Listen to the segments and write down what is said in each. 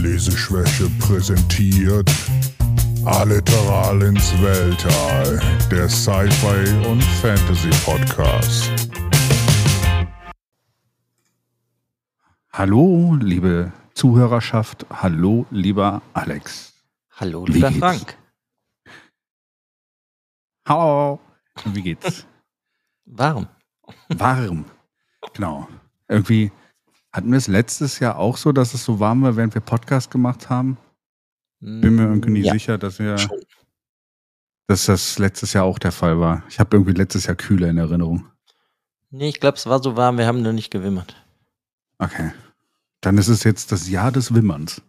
Leseschwäche präsentiert Alliteral ins Weltall, der Sci-Fi und Fantasy Podcast. Hallo, liebe Zuhörerschaft. Hallo, lieber Alex. Hallo, Wie lieber geht's? Frank. Hallo. Wie geht's? Warm. Warm. Genau. Irgendwie hatten wir es letztes Jahr auch so, dass es so warm war, während wir Podcast gemacht haben. Bin mir irgendwie nicht ja, sicher, dass wir, schon. dass das letztes Jahr auch der Fall war. Ich habe irgendwie letztes Jahr kühler in Erinnerung. Nee, ich glaube, es war so warm, wir haben nur nicht gewimmert. Okay. Dann ist es jetzt das Jahr des Wimmerns.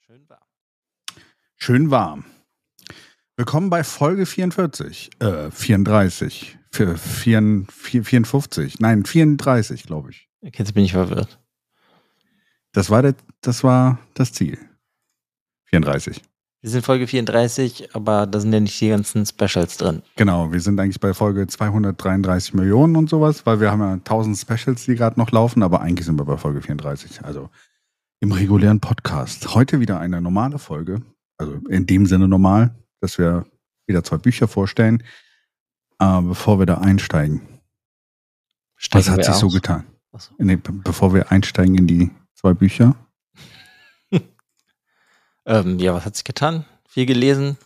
Schön warm. Schön warm. Willkommen bei Folge 44. Äh, 34. Für 54, 54. Nein, 34, glaube ich. Jetzt bin ich verwirrt. Das war, der, das war das Ziel. 34. Wir sind Folge 34, aber da sind ja nicht die ganzen Specials drin. Genau, wir sind eigentlich bei Folge 233 Millionen und sowas, weil wir haben ja 1000 Specials, die gerade noch laufen, aber eigentlich sind wir bei Folge 34. Also im regulären Podcast. Heute wieder eine normale Folge. Also in dem Sinne normal, dass wir wieder zwei Bücher vorstellen. Aber bevor wir da einsteigen, was Steigen hat wir sich so aus? getan? Achso. Nee, be- bevor wir einsteigen in die zwei Bücher. Ähm, ja, was hat sich getan? Viel gelesen.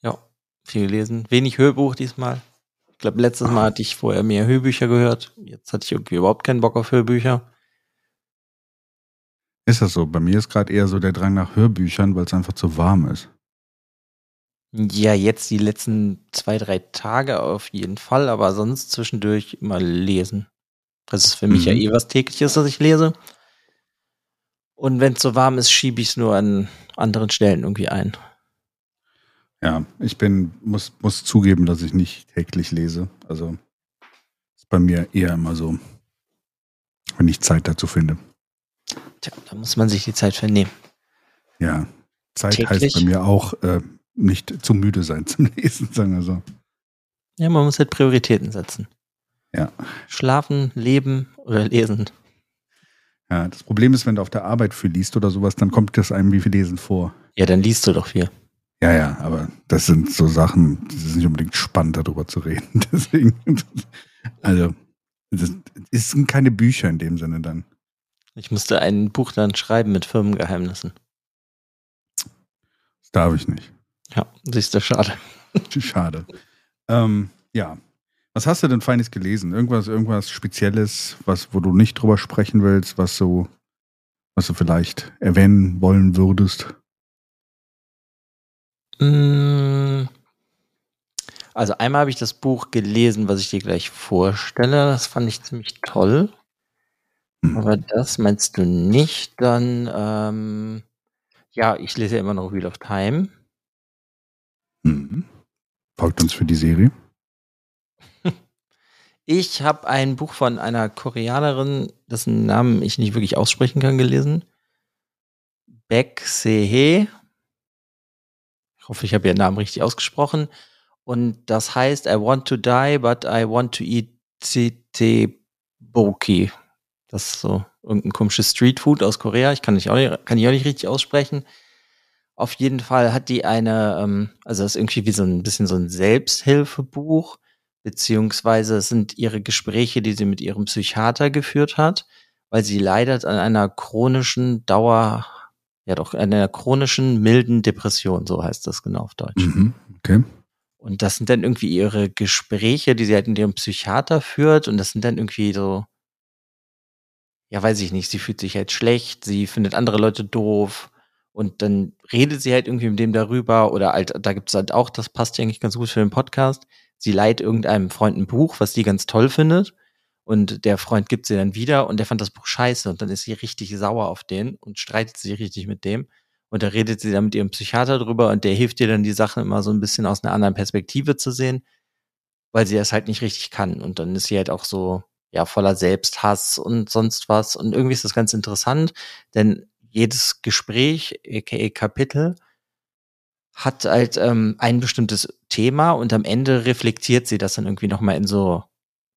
Ja, viel gelesen. Wenig Hörbuch diesmal. Ich glaube, letztes Mal hatte ich vorher mehr Hörbücher gehört. Jetzt hatte ich irgendwie überhaupt keinen Bock auf Hörbücher. Ist das so? Bei mir ist gerade eher so der Drang nach Hörbüchern, weil es einfach zu warm ist. Ja, jetzt die letzten zwei, drei Tage auf jeden Fall, aber sonst zwischendurch immer lesen. Das ist für mich ja Mhm. eh was tägliches, dass ich lese. Und wenn es so warm ist, schiebe ich es nur an anderen Stellen irgendwie ein. Ja, ich bin, muss, muss zugeben, dass ich nicht täglich lese. Also ist bei mir eher immer so, wenn ich Zeit dazu finde. Tja, da muss man sich die Zeit für nehmen. Ja, Zeit Täglich? heißt bei mir auch äh, nicht zu müde sein zum Lesen, sagen wir so. Ja, man muss halt Prioritäten setzen. Ja. Schlafen, leben oder lesen. Ja, das Problem ist, wenn du auf der Arbeit viel liest oder sowas, dann kommt das einem wie viel Lesen vor. Ja, dann liest du doch viel. Ja, ja, aber das sind so Sachen, das ist nicht unbedingt spannend, darüber zu reden. Deswegen, also, das es sind keine Bücher in dem Sinne dann. Ich musste ein Buch dann schreiben mit Firmengeheimnissen. Das darf ich nicht. Ja, siehst du, schade. Schade. Ähm, ja. Was hast du denn Feines gelesen? Irgendwas, irgendwas Spezielles, was, wo du nicht drüber sprechen willst, was so, was du vielleicht erwähnen wollen würdest? Mm, Also einmal habe ich das Buch gelesen, was ich dir gleich vorstelle. Das fand ich ziemlich toll. Hm. Aber das meinst du nicht? Dann, ähm, ja, ich lese ja immer noch Wheel of Time. Mhm. Folgt uns für die Serie. Ich habe ein Buch von einer Koreanerin, dessen Namen ich nicht wirklich aussprechen kann, gelesen. Baek Sehe. Ich hoffe, ich habe ihren Namen richtig ausgesprochen. Und das heißt, I want to die, but I want to eat Boki. Das ist so irgendein komisches Streetfood aus Korea. Ich kann, nicht auch nicht, kann ich auch nicht richtig aussprechen. Auf jeden Fall hat die eine, ähm, also das ist irgendwie wie so ein bisschen so ein Selbsthilfebuch beziehungsweise es sind ihre Gespräche, die sie mit ihrem Psychiater geführt hat, weil sie leidet an einer chronischen Dauer, ja doch, einer chronischen milden Depression, so heißt das genau auf Deutsch. Mhm. Okay. Und das sind dann irgendwie ihre Gespräche, die sie halt mit ihrem Psychiater führt und das sind dann irgendwie so, ja weiß ich nicht, sie fühlt sich halt schlecht, sie findet andere Leute doof und dann redet sie halt irgendwie mit dem darüber oder halt, da gibt es halt auch, das passt ja eigentlich ganz gut für den Podcast, sie leiht irgendeinem Freund ein Buch, was sie ganz toll findet. Und der Freund gibt sie dann wieder und der fand das Buch scheiße und dann ist sie richtig sauer auf den und streitet sich richtig mit dem. Und da redet sie dann mit ihrem Psychiater drüber und der hilft ihr dann die Sachen immer so ein bisschen aus einer anderen Perspektive zu sehen, weil sie das halt nicht richtig kann. Und dann ist sie halt auch so, ja, voller Selbsthass und sonst was. Und irgendwie ist das ganz interessant, denn jedes Gespräch, aka Kapitel, hat halt ähm, ein bestimmtes Thema und am Ende reflektiert sie das dann irgendwie nochmal in so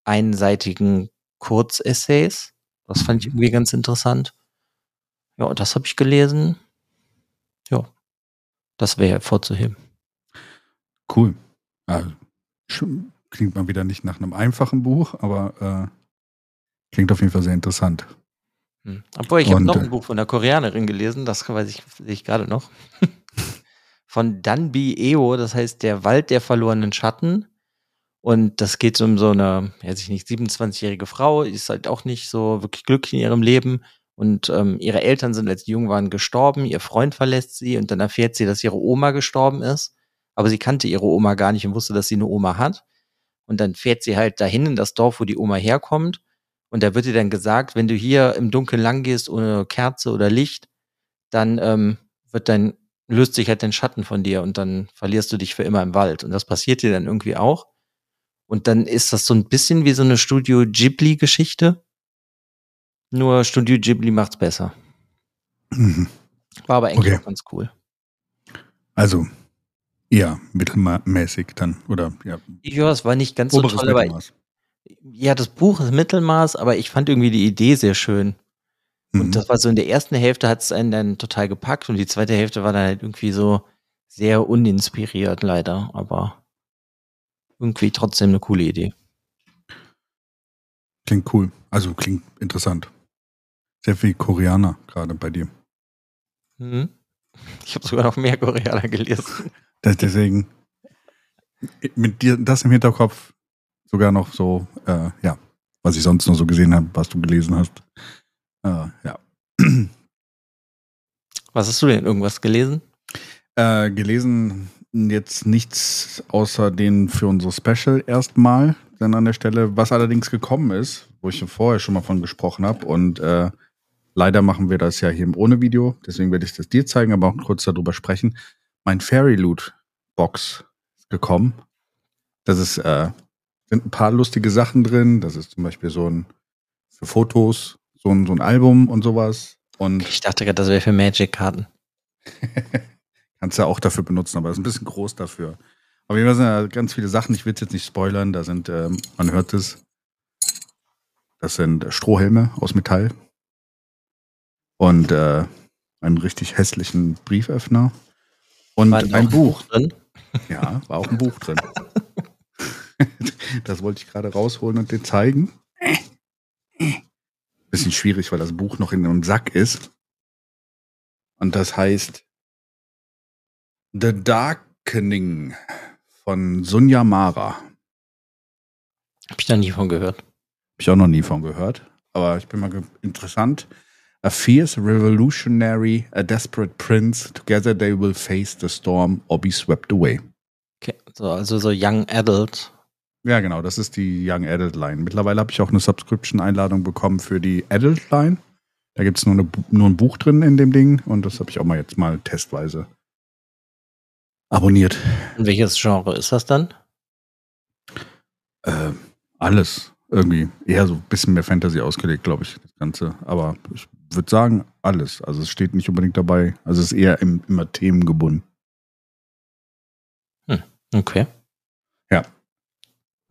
einseitigen Kurzessays. Das fand ich irgendwie ganz interessant. Ja, und das habe ich gelesen. Ja, das wäre hervorzuheben. Cool. Also, klingt mal wieder nicht nach einem einfachen Buch, aber äh, klingt auf jeden Fall sehr interessant. Hm. Obwohl, ich habe noch ein äh, Buch von einer Koreanerin gelesen, das weiß ich, sehe ich gerade noch. von Danbi Eo, das heißt Der Wald der verlorenen Schatten. Und das geht um so eine, weiß ich nicht, 27-jährige Frau, die ist halt auch nicht so wirklich glücklich in ihrem Leben. Und ähm, ihre Eltern sind, als die jung waren, gestorben. Ihr Freund verlässt sie und dann erfährt sie, dass ihre Oma gestorben ist. Aber sie kannte ihre Oma gar nicht und wusste, dass sie eine Oma hat. Und dann fährt sie halt dahin in das Dorf, wo die Oma herkommt. Und da wird ihr dann gesagt, wenn du hier im Dunkeln lang gehst ohne Kerze oder Licht, dann ähm, wird dein, löst sich halt dein Schatten von dir und dann verlierst du dich für immer im Wald. Und das passiert dir dann irgendwie auch. Und dann ist das so ein bisschen wie so eine Studio Ghibli-Geschichte. Nur Studio Ghibli macht's besser. Mhm. War aber eigentlich okay. auch ganz cool. Also, ja, mittelmäßig dann, oder ja. Ja, es war nicht ganz so toll, aber ja, das Buch ist Mittelmaß, aber ich fand irgendwie die Idee sehr schön. Und mhm. das war so in der ersten Hälfte hat es einen dann total gepackt und die zweite Hälfte war dann halt irgendwie so sehr uninspiriert leider, aber irgendwie trotzdem eine coole Idee. Klingt cool, also klingt interessant. Sehr viel Koreaner gerade bei dir. Mhm. Ich habe sogar noch mehr Koreaner gelesen. Das, deswegen mit dir das im Hinterkopf sogar noch so, äh, ja, was ich sonst noch so gesehen habe, was du gelesen hast. Äh, ja. Was hast du denn irgendwas gelesen? Äh, gelesen jetzt nichts außer den für unsere Special erstmal dann an der Stelle, was allerdings gekommen ist, wo ich vorher schon mal von gesprochen habe und äh, leider machen wir das ja hier ohne Video, deswegen werde ich das dir zeigen, aber auch kurz darüber sprechen. Mein Fairy Loot Box ist gekommen. Das ist äh, sind ein paar lustige Sachen drin. Das ist zum Beispiel so ein für Fotos, so ein, so ein Album und sowas. Und ich dachte gerade, das wäre für Magic-Karten. Kannst du ja auch dafür benutzen, aber das ist ein bisschen groß dafür. Aber hier sind ja ganz viele Sachen. Ich will es jetzt nicht spoilern. Da sind, ähm, man hört es. Das sind Strohhelme aus Metall. Und äh, einen richtig hässlichen Brieföffner. Und ein Buch. Drin? Ja, war auch ein Buch drin. Das wollte ich gerade rausholen und dir zeigen. Bisschen schwierig, weil das Buch noch in einem Sack ist. Und das heißt The Darkening von Sunja Mara. Hab ich da nie von gehört. Hab ich auch noch nie von gehört. Aber ich bin mal interessant. A fierce revolutionary, a desperate prince, together they will face the storm or be swept away. Okay, so, also so Young Adult ja, genau, das ist die Young Adult Line. Mittlerweile habe ich auch eine Subscription-Einladung bekommen für die Adult Line. Da gibt es nur, nur ein Buch drin in dem Ding und das habe ich auch mal jetzt mal testweise abonniert. Und welches Genre ist das dann? Äh, alles. Irgendwie. Eher so ein bisschen mehr Fantasy ausgelegt, glaube ich, das Ganze. Aber ich würde sagen, alles. Also es steht nicht unbedingt dabei. Also es ist eher im, immer themengebunden. Hm, okay.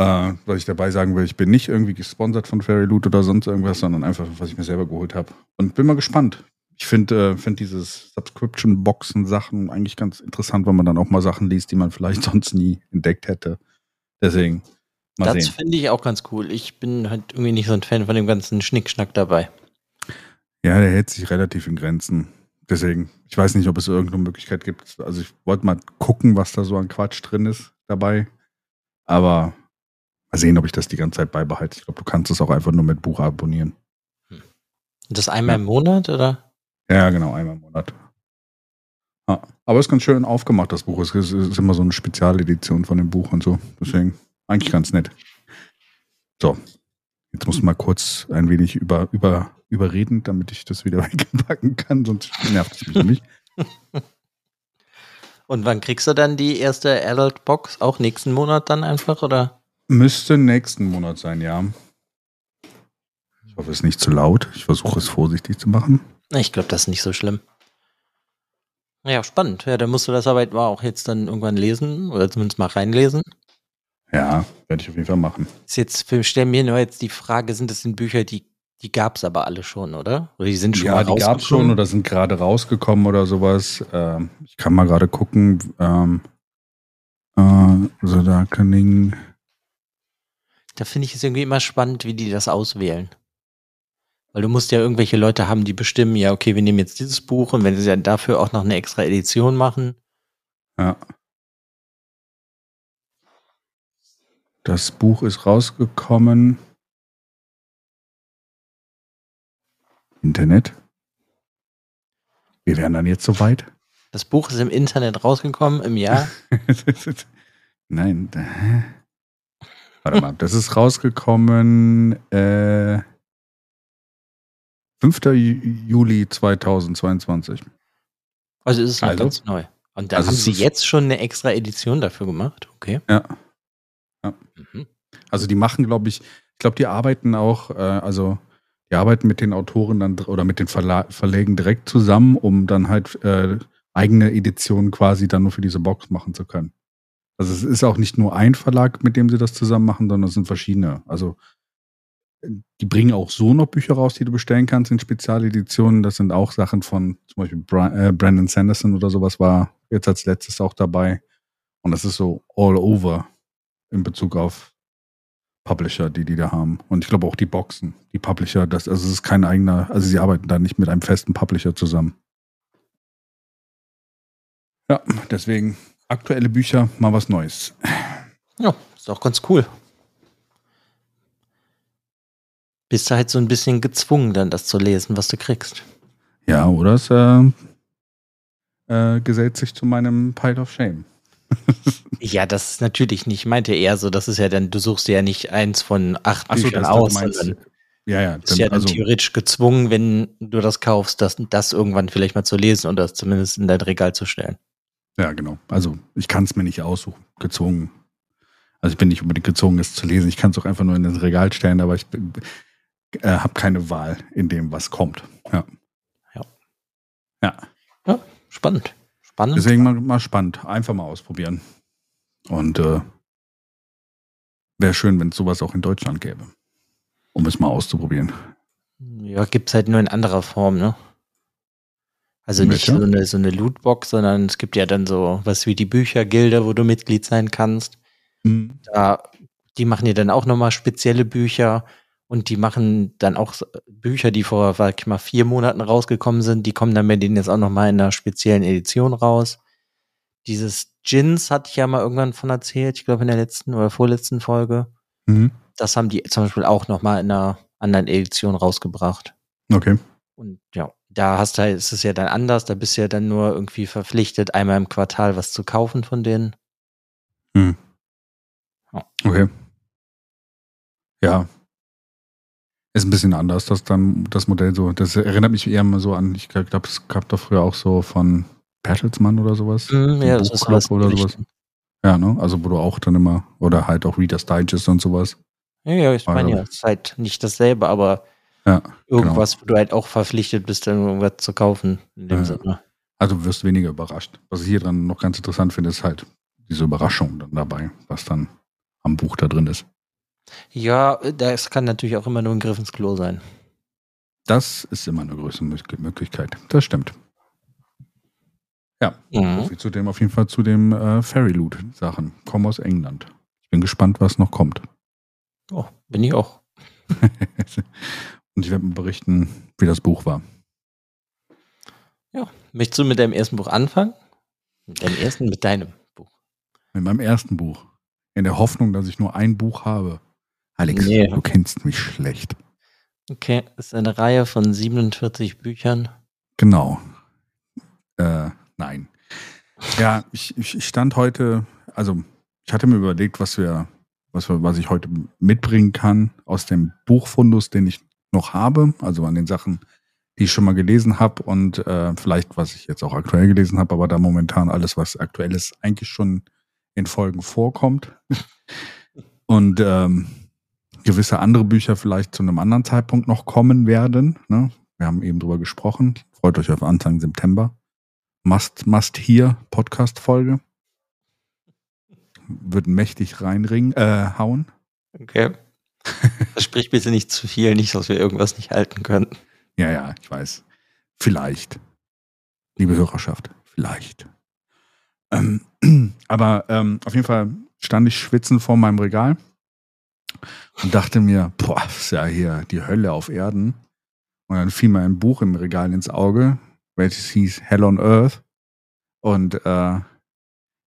Äh, was ich dabei sagen will, ich bin nicht irgendwie gesponsert von Fairy Loot oder sonst irgendwas, sondern einfach, was ich mir selber geholt habe. Und bin mal gespannt. Ich finde äh, find dieses Subscription-Boxen-Sachen eigentlich ganz interessant, weil man dann auch mal Sachen liest, die man vielleicht sonst nie entdeckt hätte. Deswegen, mal das finde ich auch ganz cool. Ich bin halt irgendwie nicht so ein Fan von dem ganzen Schnickschnack dabei. Ja, der hält sich relativ in Grenzen. Deswegen, ich weiß nicht, ob es irgendeine Möglichkeit gibt. Also ich wollte mal gucken, was da so an Quatsch drin ist dabei. Aber Mal sehen, ob ich das die ganze Zeit beibehalte. Ich glaube, du kannst es auch einfach nur mit Buch abonnieren. Hm. Das einmal ja. im Monat, oder? Ja, genau, einmal im Monat. Ja. Aber es ist ganz schön aufgemacht, das Buch. Es ist, ist immer so eine Spezialedition von dem Buch und so. Deswegen eigentlich ganz nett. So, jetzt muss mal kurz ein wenig über, über, überreden, damit ich das wieder wegpacken kann, sonst nervt es mich nämlich. Und wann kriegst du dann die erste Adult Box? Auch nächsten Monat dann einfach, oder? Müsste nächsten Monat sein, ja. Ich hoffe, es ist nicht zu laut. Ich versuche es vorsichtig zu machen. Ich glaube, das ist nicht so schlimm. Ja, spannend. Ja, dann musst du das aber auch jetzt dann irgendwann lesen oder zumindest mal reinlesen. Ja, werde ich auf jeden Fall machen. Ist jetzt, stellen mir nur jetzt die Frage, sind das denn Bücher, die Die gab es aber alle schon, oder? Oder die sind schon ja, die gab es schon oder sind gerade rausgekommen oder sowas. Ähm, ich kann mal gerade gucken. Ähm, äh, The Darkening. Da finde ich es irgendwie immer spannend, wie die das auswählen. Weil du musst ja irgendwelche Leute haben, die bestimmen, ja, okay, wir nehmen jetzt dieses Buch und wenn sie dann dafür auch noch eine extra Edition machen. Ja. Das Buch ist rausgekommen. Internet. Wir wären dann jetzt soweit. Das Buch ist im Internet rausgekommen im Jahr. Nein. Warte mal, das ist rausgekommen äh, 5. Ju- Juli 2022. Also ist es noch Also? ganz neu. Und dann Also haben sie jetzt schon eine extra Edition dafür gemacht. Okay. Ja. Mhm. Also die machen, glaube ich, ich glaube, die arbeiten auch, äh, also die arbeiten mit den Autoren dann oder mit den Verla Verlägen direkt zusammen, um dann halt äh, eigene Editionen quasi dann nur für diese Box machen zu können. Also es ist auch nicht nur ein Verlag, mit dem sie das zusammen machen, sondern es sind verschiedene. Also die bringen auch so noch Bücher raus, die du bestellen kannst in Spezialeditionen. Das sind auch Sachen von zum Beispiel äh, Brandon Sanderson oder sowas war jetzt als letztes auch dabei. Und das ist so all over in Bezug auf Publisher, die die da haben. Und ich glaube auch die Boxen, die Publisher, das, also es ist kein eigener, also sie arbeiten da nicht mit einem festen Publisher zusammen. Ja, deswegen aktuelle Bücher, mal was Neues. Ja, ist auch ganz cool. Bist du halt so ein bisschen gezwungen, dann das zu lesen, was du kriegst. Ja, oder es äh, äh, gesellt sich zu meinem Pile of Shame. Ja, das ist natürlich nicht. Ich meinte eher so, das ist ja dann, du suchst dir ja nicht eins von acht Ach so, Büchern aus, sondern Ja, ja, du bist ja dann also, theoretisch gezwungen, wenn du das kaufst, das, das irgendwann vielleicht mal zu lesen oder das zumindest in dein Regal zu stellen. Ja, genau. Also ich kann es mir nicht aussuchen, gezwungen. Also ich bin nicht unbedingt gezwungen, es zu lesen. Ich kann es auch einfach nur in das Regal stellen, aber ich äh, habe keine Wahl in dem, was kommt. Ja. Ja. Ja. Spannend. Spannend. Deswegen mal, mal spannend. Einfach mal ausprobieren. Und äh, wäre schön, wenn es sowas auch in Deutschland gäbe. Um es mal auszuprobieren. Ja, gibt's halt nur in anderer Form, ne? Also nicht so eine, so eine Lootbox, sondern es gibt ja dann so was wie die Büchergilde, wo du Mitglied sein kannst. Da, die machen ja dann auch nochmal spezielle Bücher und die machen dann auch Bücher, die vor, sag ich mal, vier Monaten rausgekommen sind, die kommen dann bei denen jetzt auch nochmal in einer speziellen Edition raus. Dieses Gins hatte ich ja mal irgendwann von erzählt, ich glaube in der letzten oder vorletzten Folge. Mhm. Das haben die zum Beispiel auch nochmal in einer anderen Edition rausgebracht. Okay. Und ja, da hast du, ist es ja dann anders, da bist du ja dann nur irgendwie verpflichtet, einmal im Quartal was zu kaufen von denen. Okay. Ja. Ist ein bisschen anders, das dann das Modell so. Das erinnert mich eher mal so an, ich glaube, es gab doch früher auch so von Bertelsmann oder sowas. Mhm, ja, das ist Buchclub was in die oder sowas. Ja, ne? Also wo du auch dann immer, oder halt auch Reader's Digest und sowas. Ja, ja, ich meine ja, es ist halt nicht dasselbe, aber Ja, irgendwas, wo du halt auch verpflichtet bist, dann irgendwas zu kaufen, in dem Ja. Sinne. Also du wirst weniger überrascht. Was ich hier dran noch ganz interessant finde, ist halt diese Überraschung dann dabei, was dann am Buch da drin ist. Ja, das kann natürlich auch immer nur ein Griff ins Klo sein. Das ist immer eine größere Mö- Möglichkeit. Das stimmt. Ja, Mhm. so zu dem auf jeden Fall zu dem äh, Fairy Loot Sachen. Kommen aus England. Ich bin gespannt, was noch kommt. Oh, bin ich auch. Und ich werde mal berichten, wie das Buch war. Möchtest du mit deinem ersten Buch anfangen? Mit deinem ersten, mit deinem Buch. Mit meinem ersten Buch. In der Hoffnung, dass ich nur ein Buch habe. Alex, Nee. du kennst mich schlecht. Okay, das ist eine Reihe von 47 Büchern. Genau. Äh, nein. Ja, ich, ich ich stand heute, also ich hatte mir überlegt, was wir, was wir, was ich heute mitbringen kann aus dem Buchfundus, den ich noch habe, also an den Sachen, die ich schon mal gelesen habe und äh, vielleicht, was ich jetzt auch aktuell gelesen habe, aber da momentan alles, was aktuell ist, eigentlich schon in Folgen vorkommt. und ähm, gewisse andere Bücher vielleicht zu einem anderen Zeitpunkt noch kommen werden. Ne? Wir haben eben drüber gesprochen. Freut euch auf Anfang September. Must, must hier Podcast-Folge. Wird mächtig reinringen, äh, hauen. Okay. Versprich bitte nicht zu viel, nicht, dass wir irgendwas nicht halten können. Ja, ja, ich weiß. Vielleicht. Liebe Hörerschaft, vielleicht. Ähm, aber ähm, auf jeden Fall stand ich schwitzend vor meinem Regal und dachte mir, boah, ist ja hier die Hölle auf Erden. Und dann fiel mir ein Buch im Regal ins Auge, welches hieß Hell on Earth und äh,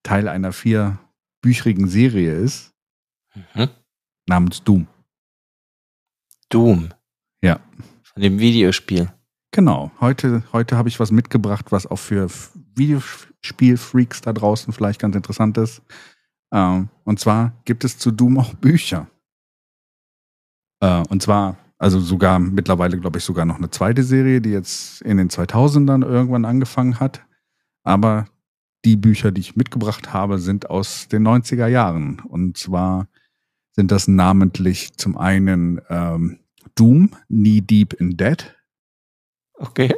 Teil einer vierbüchrigen Serie ist, Mhm. namens Doom. Doom. Ja. Von dem Videospiel. Genau. Heute, heute habe ich was mitgebracht, was auch für Videospielfreaks da draußen vielleicht ganz interessant ist. Ähm, und zwar gibt es zu Doom auch Bücher. Äh, und zwar, also sogar mittlerweile, glaube ich, sogar noch eine zweite Serie, die jetzt in den 2000ern irgendwann angefangen hat. Aber die Bücher, die ich mitgebracht habe, sind aus den 90er Jahren. Und zwar sind das namentlich zum einen ähm, Doom, Knee Deep in Dead Okay.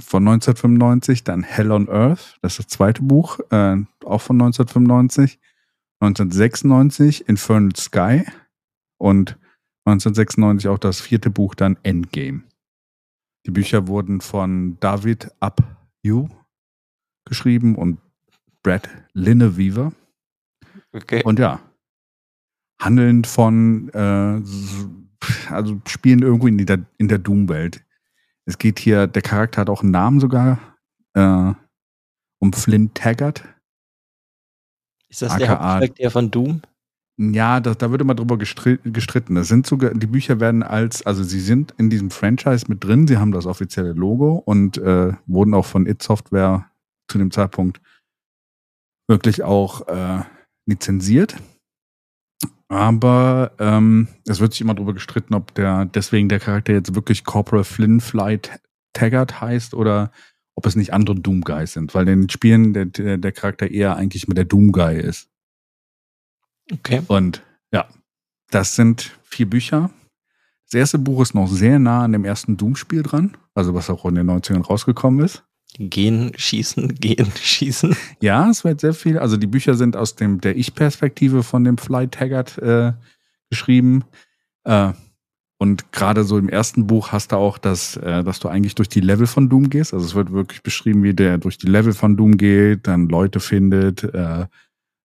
von 1995, dann Hell on Earth, das ist das zweite Buch, äh, auch von 1995, 1996 Infernal Sky und 1996 auch das vierte Buch dann Endgame. Die Bücher wurden von David Abyu geschrieben und Brad Linneweaver. Okay. Und ja, handelnd von, äh, also spielen irgendwo in der, in der Doom-Welt. Es geht hier, der Charakter hat auch einen Namen sogar, äh, um Flint Taggart. ist das der AKA Hauptcharakter von Doom? Ja, da, da wird immer drüber gestri gestritten. Das sind sogar, die Bücher werden als, also sie sind in diesem Franchise mit drin, sie haben das offizielle Logo und äh, wurden auch von It Software zu dem Zeitpunkt wirklich auch äh, lizenziert. Aber ähm, es wird sich immer darüber gestritten, ob der deswegen der Charakter jetzt wirklich Corporal Flynn Flight Taggart heißt oder ob es nicht andere Doom Guys sind, weil in den Spielen der, der, der Charakter eher eigentlich mit der Doom Guy ist. Okay. Und ja, das sind vier Bücher. Das erste Buch ist noch sehr nah an dem ersten Doom-Spiel dran, also was auch in den 90ern rausgekommen ist. Gehen, schießen, gehen, schießen. Ja, es wird sehr viel. Also die Bücher sind aus dem der Ich-Perspektive von dem Fly Taggart äh, geschrieben. Äh, und gerade so im ersten Buch hast du auch, das, äh, dass du eigentlich durch die Level von Doom gehst. Also es wird wirklich beschrieben, wie der durch die Level von Doom geht, dann Leute findet, äh,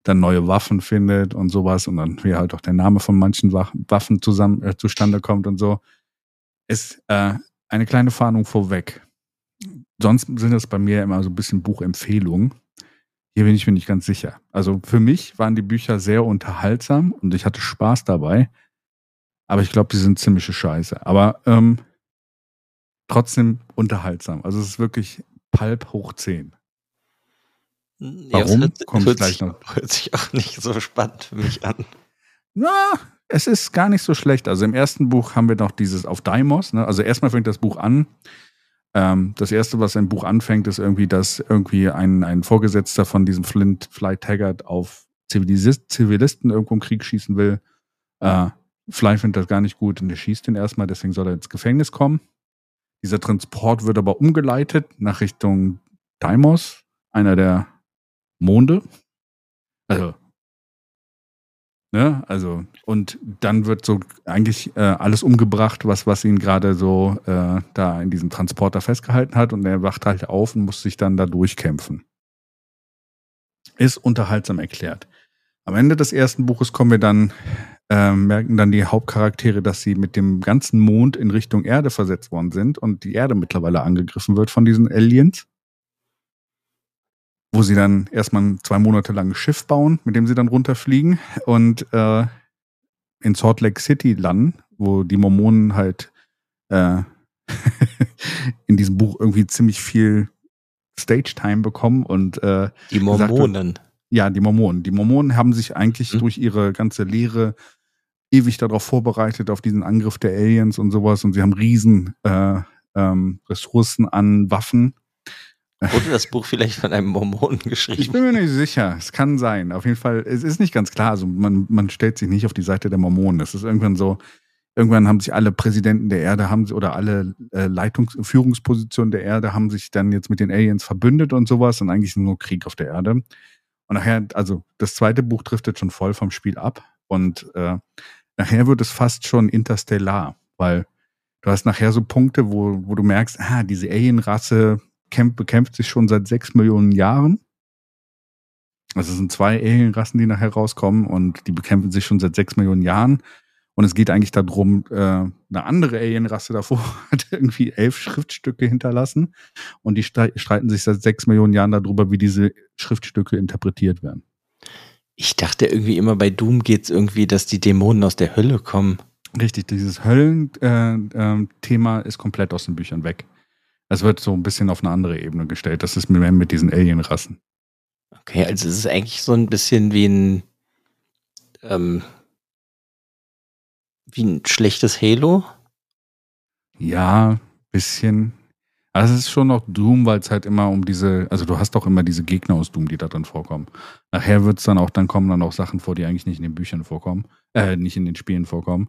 dann neue Waffen findet und sowas und dann wie halt auch der Name von manchen Waffen zusammen äh, zustande kommt und so. Ist äh, eine kleine Fahndung vorweg. Sonst sind das bei mir immer so ein bisschen Buchempfehlungen. Hier bin ich mir nicht ganz sicher. Also für mich waren die Bücher sehr unterhaltsam und ich hatte Spaß dabei. Aber ich glaube, die sind ziemliche Scheiße. Aber ähm, trotzdem unterhaltsam. Also es ist wirklich Pulp hoch 10. Warum? Ja, Kommt hört, gleich sich, noch. hört sich auch nicht so spannend für mich an. Na, es ist gar nicht so schlecht. Also im ersten Buch haben wir noch dieses auf Deimos. Ne? Also erstmal fängt das Buch an. Ähm, das erste, was ein Buch anfängt, ist irgendwie, dass irgendwie ein, ein Vorgesetzter von diesem Flint Fly Taggart auf Zivilis Zivilisten irgendwo im Krieg schießen will. Äh, Fly findet das gar nicht gut und er schießt ihn erstmal, deswegen soll er ins Gefängnis kommen. Dieser Transport wird aber umgeleitet nach Richtung Deimos, einer der Monde. Also Ne? Also, und dann wird so eigentlich äh, alles umgebracht, was, was ihn gerade so äh, da in diesem Transporter festgehalten hat. Und er wacht halt auf und muss sich dann da durchkämpfen. Ist unterhaltsam erklärt. Am Ende des ersten Buches kommen wir dann, äh, merken dann die Hauptcharaktere, dass sie mit dem ganzen Mond in Richtung Erde versetzt worden sind und die Erde mittlerweile angegriffen wird von diesen Aliens wo sie dann erstmal ein zwei Monate lang ein Schiff bauen, mit dem sie dann runterfliegen und äh, in Salt Lake City landen, wo die Mormonen halt äh, in diesem Buch irgendwie ziemlich viel Stage-Time bekommen und äh, Die Gesagt Mormonen. ja, die Mormonen. Die Mormonen haben sich eigentlich Mhm. durch ihre ganze Lehre ewig darauf vorbereitet, auf diesen Angriff der Aliens und sowas. Und sie haben riesen äh, ähm, Ressourcen an Waffen. Wurde das Buch vielleicht von einem Mormonen Ich geschrieben? bin mir nicht sicher. Es kann sein. Auf jeden Fall, es ist nicht ganz klar. Also man, man stellt sich nicht auf die Seite der Mormonen. Es ist irgendwann so, irgendwann haben sich alle Präsidenten der Erde haben oder alle äh, Leitungs Führungspositionen der Erde haben sich dann jetzt mit den Aliens verbündet und sowas und eigentlich ist nur Krieg auf der Erde. Und nachher, also das zweite Buch driftet schon voll vom Spiel ab und äh, nachher wird es fast schon interstellar, weil du hast nachher so Punkte, wo, wo du merkst, ah, diese Alien-Rasse kämpft, bekämpft sich schon seit sechs Millionen Jahren. Also es sind zwei Alien-Rassen, die nachher rauskommen und die bekämpfen sich schon seit sechs Millionen Jahren. Und es geht eigentlich darum, äh, eine andere Alien-Rasse davor hat irgendwie elf Schriftstücke hinterlassen und die streiten sich seit sechs Millionen Jahren darüber, wie diese Schriftstücke interpretiert werden. Ich dachte irgendwie immer bei Doom geht es irgendwie, dass die Dämonen aus der Hölle kommen. Richtig, dieses Höllen-Thema äh, äh, ist komplett aus den Büchern weg. Es wird so ein bisschen auf eine andere Ebene gestellt. Das ist mehr mit diesen Alien-Rassen. Okay, also es ist eigentlich so ein bisschen wie ein ähm, wie ein schlechtes Halo. Ja, bisschen. Also es ist schon noch Doom, weil es halt immer um diese, also du hast doch immer diese Gegner aus Doom, die da drin vorkommen. Nachher wird es dann auch, dann kommen dann auch Sachen vor, die eigentlich nicht in den Büchern vorkommen, äh, nicht in den Spielen vorkommen.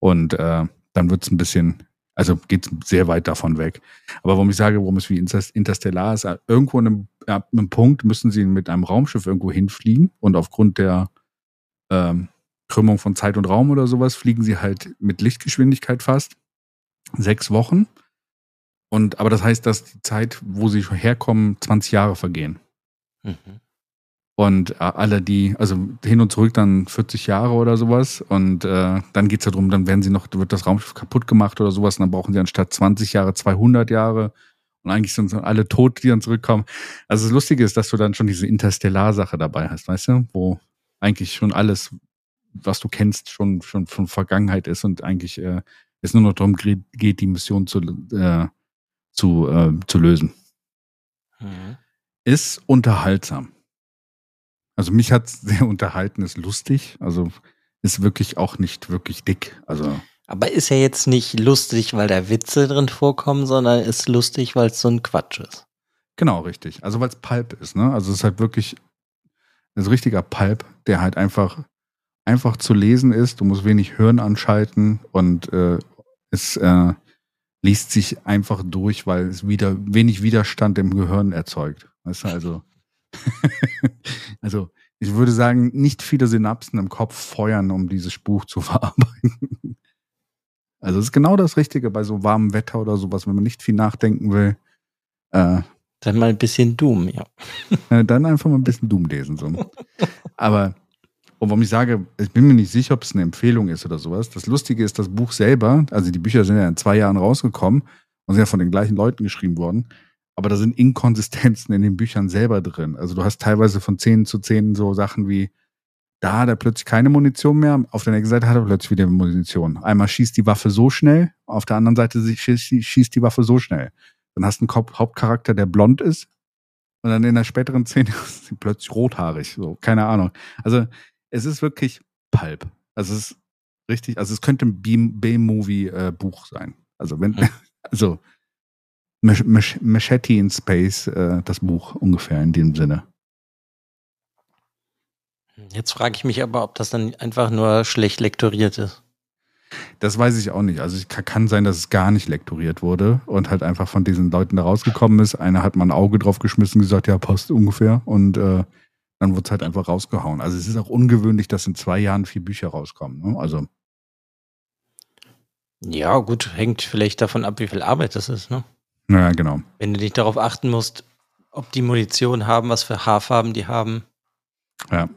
Und äh, dann wird es ein bisschen, also geht es sehr weit davon weg. Aber warum ich sage, warum es wie Interstellar ist, irgendwo an einem, ab einem Punkt müssen sie mit einem Raumschiff irgendwo hinfliegen und aufgrund der ähm, Krümmung von Zeit und Raum oder sowas fliegen sie halt mit Lichtgeschwindigkeit fast. Sechs Wochen und, aber das heißt, dass die Zeit, wo sie herkommen, 20 Jahre vergehen. Mhm. Und äh, alle die, also hin und zurück dann 40 Jahre oder sowas. Und äh, dann geht's ja darum, dann werden sie noch, wird das Raumschiff kaputt gemacht oder sowas. Und dann brauchen sie anstatt 20 Jahre 200 Jahre. Und eigentlich sind alle tot, die dann zurückkommen. Also das Lustige ist, dass du dann schon diese Interstellar-Sache dabei hast, weißt du? Wo eigentlich schon alles, was du kennst, schon, schon von Vergangenheit ist und eigentlich äh, es nur noch darum geht, die Mission zu, äh, zu, äh, zu lösen. Mhm. Ist unterhaltsam. Also mich hat sehr unterhalten, ist lustig, also ist wirklich auch nicht wirklich dick. Also aber ist ja jetzt nicht lustig, weil da Witze drin vorkommen, sondern ist lustig, weil es so ein Quatsch ist. Genau, richtig. Also weil es Pulp ist, ne? Also es ist halt wirklich ein richtiger Pulp, der halt einfach einfach zu lesen ist. Du musst wenig Hirn anschalten und äh, es äh, liest sich einfach durch, weil es wieder wenig Widerstand im Gehirn erzeugt. Weißt du, also, also ich würde sagen, nicht viele Synapsen im Kopf feuern, um dieses Buch zu verarbeiten. Also es ist genau das Richtige bei so warmem Wetter oder sowas, wenn man nicht viel nachdenken will. Äh, dann mal ein bisschen Doom, ja. Äh, dann einfach mal ein bisschen Doom lesen. So. Aber und warum ich sage, ich bin mir nicht sicher, ob es eine Empfehlung ist oder sowas. Das Lustige ist, das Buch selber, also die Bücher sind ja in zwei Jahren rausgekommen und sind ja von den gleichen Leuten geschrieben worden. Aber da sind Inkonsistenzen in den Büchern selber drin. Also du hast teilweise von zehn zu zehn so Sachen wie, da hat er plötzlich keine Munition mehr, auf der nächsten Seite hat er plötzlich wieder Munition. Einmal schießt die Waffe so schnell, auf der anderen Seite schießt die Waffe so schnell. Dann hast du einen Hauptcharakter, der blond ist, und dann in der späteren Szene ist sie plötzlich rothaarig. So, keine Ahnung. Also es ist wirklich Pulp. Also es ist richtig, also es könnte ein B-Movie-Buch äh, sein. Also wenn, also Machete in Space, äh, das Buch ungefähr in dem Sinne. Jetzt frage ich mich aber, ob das dann einfach nur schlecht lektoriert ist. Das weiß ich auch nicht. Also es kann sein, dass es gar nicht lektoriert wurde und halt einfach von diesen Leuten da rausgekommen ist. Einer hat mal ein Auge drauf geschmissen und gesagt, ja, passt ungefähr. Und äh, dann wird es halt einfach rausgehauen. Also es ist auch ungewöhnlich, dass in zwei Jahren vier Bücher rauskommen. Ne? Also. Ja, gut, hängt vielleicht davon ab, wie viel Arbeit das ist, ne? Naja, genau. Wenn du nicht darauf achten musst, ob die Munition haben, was für Haarfarben die haben. Ja,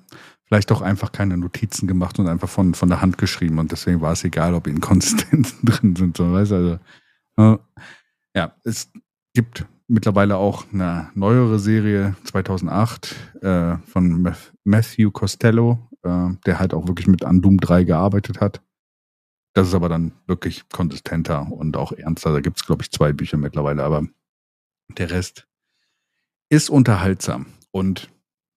vielleicht auch einfach keine Notizen gemacht und einfach von, von der Hand geschrieben und deswegen war es egal, ob Inkonsistenzen drin sind. So, weißt, also, äh, ja, es gibt mittlerweile auch eine neuere Serie 2008 äh, von Matthew Costello, äh, der halt auch wirklich mit Doom 3 gearbeitet hat. Das ist aber dann wirklich konsistenter und auch ernster. Da gibt es, glaube ich, zwei Bücher mittlerweile, aber der Rest ist unterhaltsam. Und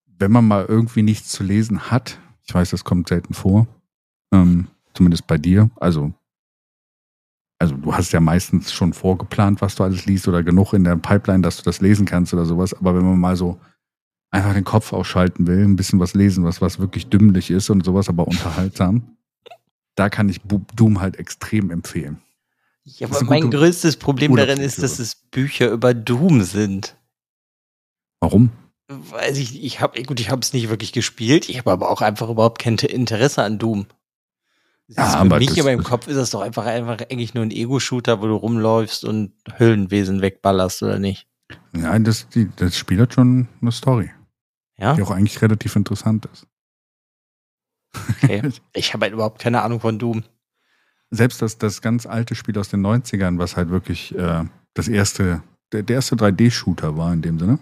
wenn man mal irgendwie nichts zu lesen hat, ich weiß, das kommt selten vor, ähm, zumindest bei dir, also also du hast ja meistens schon vorgeplant, was du alles liest oder genug in der Pipeline, dass du das lesen kannst oder sowas. Aber wenn man mal so einfach den Kopf ausschalten will, ein bisschen was lesen, was, was wirklich dümmlich ist und sowas, aber unterhaltsam, da kann ich Doom halt extrem empfehlen. Ja, aber mein größtes Problem darin ist, dass es Bücher über Doom sind. Warum? Weiß ich, ich habe gut, ich habe es nicht wirklich gespielt. Ich habe aber auch einfach überhaupt kein Interesse an Doom. Ja, für aber mich in meinem Kopf ist das doch einfach, einfach eigentlich nur ein Ego-Shooter, wo du rumläufst und Höllenwesen wegballerst, oder nicht? Ja, das, die, das Spiel hat schon eine Story. Ja? Die auch eigentlich relativ interessant ist. Okay. Ich habe halt überhaupt keine Ahnung von Doom. Selbst das, das ganz alte Spiel aus den 90ern, was halt wirklich äh, das erste, der, der erste 3D-Shooter war in dem Sinne,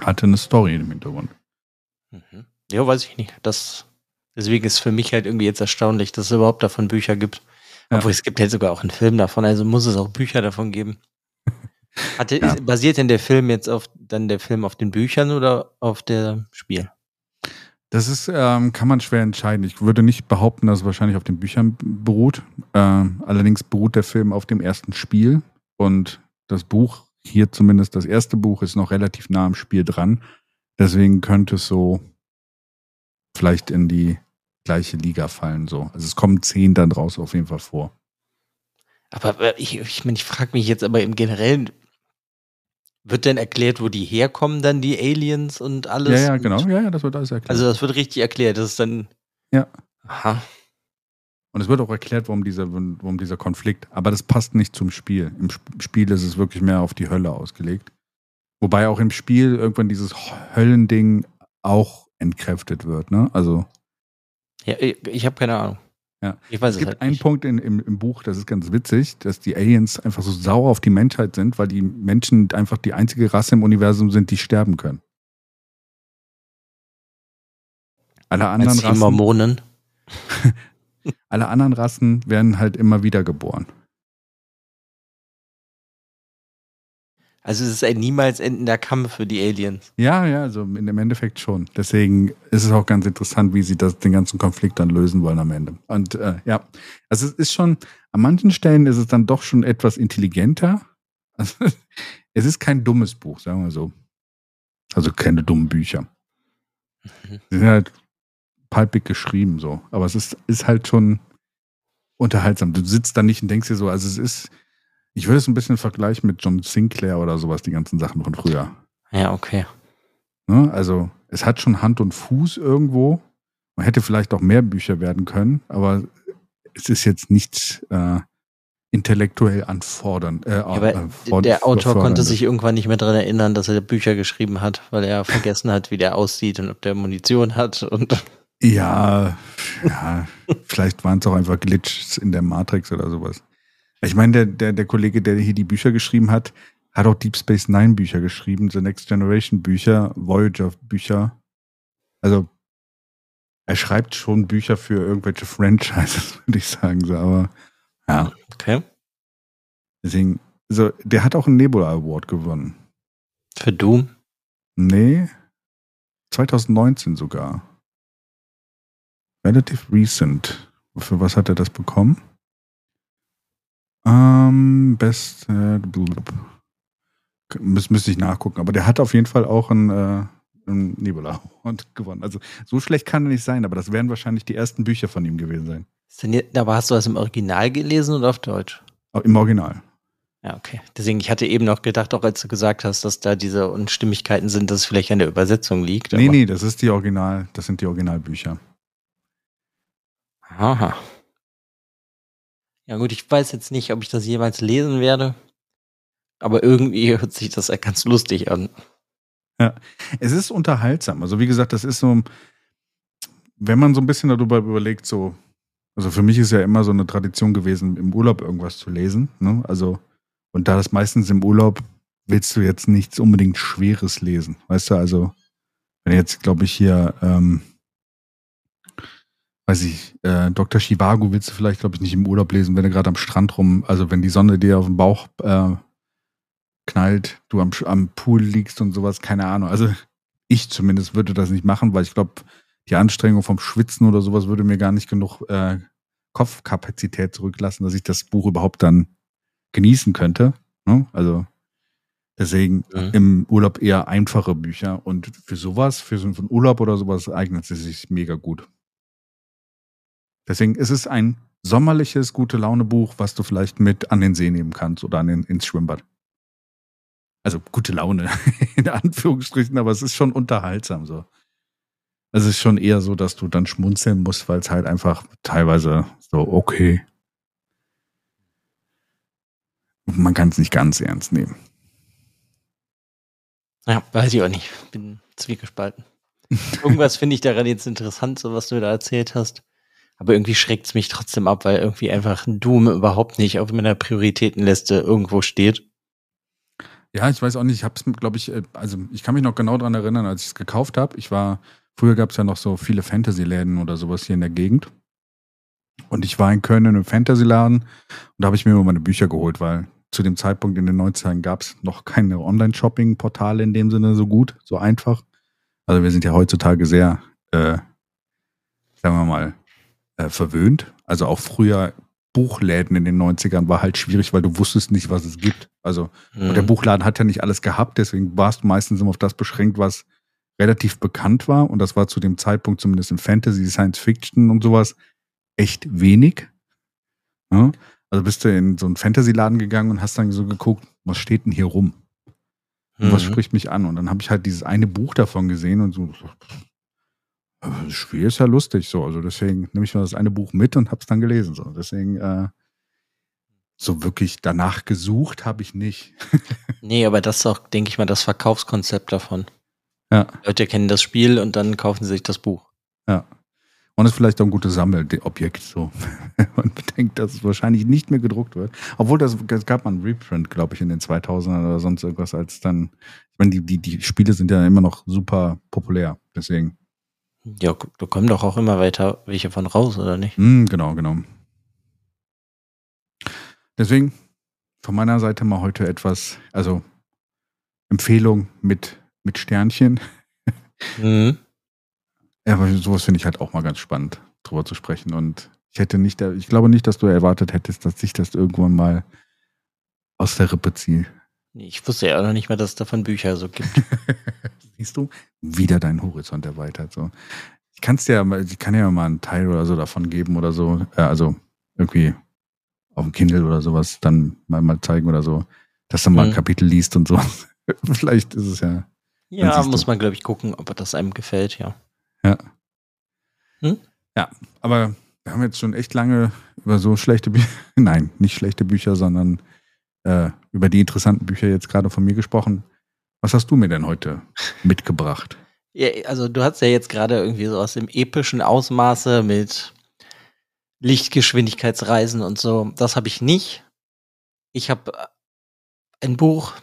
hatte eine Story im Hintergrund. Mhm. Ja, weiß ich nicht. Das, deswegen ist für mich halt irgendwie jetzt erstaunlich, dass es überhaupt davon Bücher gibt. Ja. Obwohl es gibt halt sogar auch einen Film davon, also muss es auch Bücher davon geben. Hatte, ja. Basiert denn der Film jetzt auf dann der Film auf den Büchern oder auf dem Spiel? Das ist, ähm, kann man schwer entscheiden. Ich würde nicht behaupten, dass es wahrscheinlich auf den Büchern beruht. Ähm, allerdings beruht der Film auf dem ersten Spiel und das Buch, hier zumindest das erste Buch, ist noch relativ nah am Spiel dran. Deswegen könnte es so vielleicht in die gleiche Liga fallen. So. Also es kommen zehn dann draus auf jeden Fall vor. Aber ich, ich, mein, ich frage mich jetzt aber im Generellen, wird denn erklärt, wo die herkommen, dann die Aliens und alles? Ja, ja, genau. Ja, ja, das wird alles erklärt. Also das wird richtig erklärt. Das ist dann. Ja. Aha. Und es wird auch erklärt, warum dieser, warum dieser Konflikt. Aber das passt nicht zum Spiel. Im Spiel ist es wirklich mehr auf die Hölle ausgelegt. Wobei auch im Spiel irgendwann dieses Höllending auch entkräftet wird, ne? Also. Ja, ich, ich habe keine Ahnung. Ja. Ich weiß es, es gibt halt einen nicht. Punkt in, im, im Buch, das ist ganz witzig, dass die Aliens einfach so sauer auf die Menschheit sind, weil die Menschen einfach die einzige Rasse im Universum sind, die sterben können. Alle anderen Rassen. Mormonen. alle anderen Rassen werden halt immer wieder geboren. Also es ist ein niemals endender Kampf für die Aliens. Ja, ja, also im Endeffekt schon. Deswegen ist es auch ganz interessant, wie sie das, den ganzen Konflikt dann lösen wollen am Ende. Und äh, ja, also es ist schon, an manchen Stellen ist es dann doch schon etwas intelligenter. Also, es ist kein dummes Buch, sagen wir so. Also keine dummen Bücher. Mhm. Sie sind halt palpig geschrieben so. Aber es ist, ist halt schon unterhaltsam. Du sitzt da nicht und denkst dir so, also es ist ich würde es ein bisschen vergleichen mit John Sinclair oder sowas, die ganzen Sachen von früher. Ja, okay. Ne? Also, es hat schon Hand und Fuß irgendwo. Man hätte vielleicht auch mehr Bücher werden können, aber es ist jetzt nicht äh, intellektuell anfordernd. Äh, ja, äh, der Autor konnte sich irgendwann nicht mehr daran erinnern, dass er Bücher geschrieben hat, weil er vergessen hat, wie der aussieht und ob der Munition hat und. Ja, ja, vielleicht waren es auch einfach Glitches in der Matrix oder sowas. Ich meine, der, der, der Kollege, der hier die Bücher geschrieben hat, hat auch Deep Space Nine Bücher geschrieben, The Next Generation Bücher, Voyager Bücher. Also er schreibt schon Bücher für irgendwelche Franchises, würde ich sagen. So, aber ja. Okay. Deswegen, also der hat auch einen Nebula Award gewonnen. Für Doom? Nee. 2019 sogar. Relativ recent. Für was hat er das bekommen? Ähm, best, äh, müß, müsste ich nachgucken. Aber der hat auf jeden Fall auch einen, äh, Nebula und gewonnen. Also so schlecht kann er nicht sein, aber das werden wahrscheinlich die ersten Bücher von ihm gewesen sein. Aber hast du das im Original gelesen oder auf Deutsch? Im Original. Ja, okay. Deswegen, ich hatte eben noch gedacht, auch als du gesagt hast, dass da diese Unstimmigkeiten sind, dass es vielleicht an der Übersetzung liegt. Nee, nee, das ist die Original, das sind die Originalbücher. Aha. Ja gut, ich weiß jetzt nicht, ob ich das jemals lesen werde, aber irgendwie hört sich das ja ganz lustig an. Ja, es ist unterhaltsam. Also wie gesagt, das ist so, wenn man so ein bisschen darüber überlegt, so, also für mich ist ja immer so eine Tradition gewesen, im Urlaub irgendwas zu lesen. Ne? Also, und da das meistens im Urlaub willst du jetzt nichts unbedingt Schweres lesen. Weißt du, also, wenn jetzt, glaube ich, hier ähm, weiß ich, äh, Dr. Chivago willst du vielleicht, glaube ich, nicht im Urlaub lesen, wenn du gerade am Strand rum, also wenn die Sonne dir auf den Bauch äh, knallt, du am, am Pool liegst und sowas, keine Ahnung. Also ich zumindest würde das nicht machen, weil ich glaube, die Anstrengung vom Schwitzen oder sowas würde mir gar nicht genug äh, Kopfkapazität zurücklassen, dass ich das Buch überhaupt dann genießen könnte. Ne? Also deswegen mhm. im Urlaub eher einfache Bücher und für sowas, für so einen Urlaub oder sowas eignet es sich mega gut. Deswegen ist es ein sommerliches, gute Laune-Buch, was du vielleicht mit an den See nehmen kannst oder an den, ins Schwimmbad. Also gute Laune, in Anführungsstrichen, aber es ist schon unterhaltsam so. Es ist schon eher so, dass du dann schmunzeln musst, weil es halt einfach teilweise so, okay. Man kann es nicht ganz ernst nehmen. Ja, weiß ich auch nicht. Bin zwiegespalten. Irgendwas finde ich daran jetzt interessant, so was du da erzählt hast. Aber irgendwie schreckt es mich trotzdem ab, weil irgendwie einfach Doom überhaupt nicht auf meiner Prioritätenliste irgendwo steht. Ja, ich weiß auch nicht. Ich habe es, glaube ich, äh, also ich kann mich noch genau daran erinnern, als ich es gekauft habe. Ich war, früher gab es ja noch so viele Fantasy-Läden oder sowas hier in der Gegend. Und ich war in Köln in einem Fantasy-Laden und da habe ich mir immer meine Bücher geholt, weil zu dem Zeitpunkt in den 90ern gab es noch keine Online-Shopping-Portale in dem Sinne so gut, so einfach. Also wir sind ja heutzutage sehr, äh, sagen wir mal, äh, verwöhnt. Also auch früher Buchläden in den 90ern war halt schwierig, weil du wusstest nicht, was es gibt. Also mhm. der. Buchladen hat ja nicht alles gehabt, deswegen warst du meistens immer auf das beschränkt, was relativ bekannt war. Und das war zu dem Zeitpunkt, zumindest in Fantasy, Science Fiction und sowas, echt wenig. Ja? Also bist du in so einen Fantasy-Laden gegangen und hast dann so geguckt, was steht denn hier rum? Und mhm. was spricht mich an? Und dann habe ich halt dieses eine Buch davon gesehen und so, das Spiel ist ja lustig so. Also deswegen nehme ich mal das eine Buch mit und habe es dann gelesen. So. Deswegen äh, so wirklich danach gesucht habe ich nicht. nee, aber das ist auch, denke ich mal, das Verkaufskonzept davon. Ja. Leute kennen das Spiel und dann kaufen sie sich das Buch. Ja. Und es ist vielleicht auch ein gutes Sammelobjekt so. und bedenkt, dass es wahrscheinlich nicht mehr gedruckt wird. Obwohl das, das gab mal einen Reprint, glaube ich, in den 2000ern oder sonst irgendwas, als dann, ich meine, die, die, die Spiele sind ja immer noch super populär. Deswegen. Ja, da kommen doch auch immer weiter welche von raus, oder nicht? Mm, genau, genau. Deswegen von meiner Seite mal heute etwas, also Empfehlung mit, mit Sternchen. Mhm. Ja, aber sowas finde ich halt auch mal ganz spannend, drüber zu sprechen. Und ich hätte nicht, ich glaube nicht, dass du erwartet hättest, dass ich das irgendwann mal aus der Rippe ziehe. Ich wusste ja auch noch nicht mal, dass es davon Bücher so gibt. Siehst du, wieder deinen Horizont erweitert. So. Ich kann es dir, ich kann ja mal einen Teil oder so davon geben oder so. Äh, also irgendwie auf dem Kindle oder sowas dann mal, mal zeigen oder so, dass du mal ein mhm. Kapitel liest und so. Vielleicht ist es ja. Ja, muss du. man, glaube ich, gucken, ob das einem gefällt, ja. Ja. Hm? Ja, aber wir haben jetzt schon echt lange über so schlechte Bücher, nein, nicht schlechte Bücher, sondern äh, über die interessanten Bücher jetzt gerade von mir gesprochen. Was hast du mir denn heute mitgebracht? Ja, also du hast ja jetzt gerade irgendwie so aus dem epischen Ausmaße mit Lichtgeschwindigkeitsreisen und so. Das habe ich nicht. Ich habe äh, ein Buch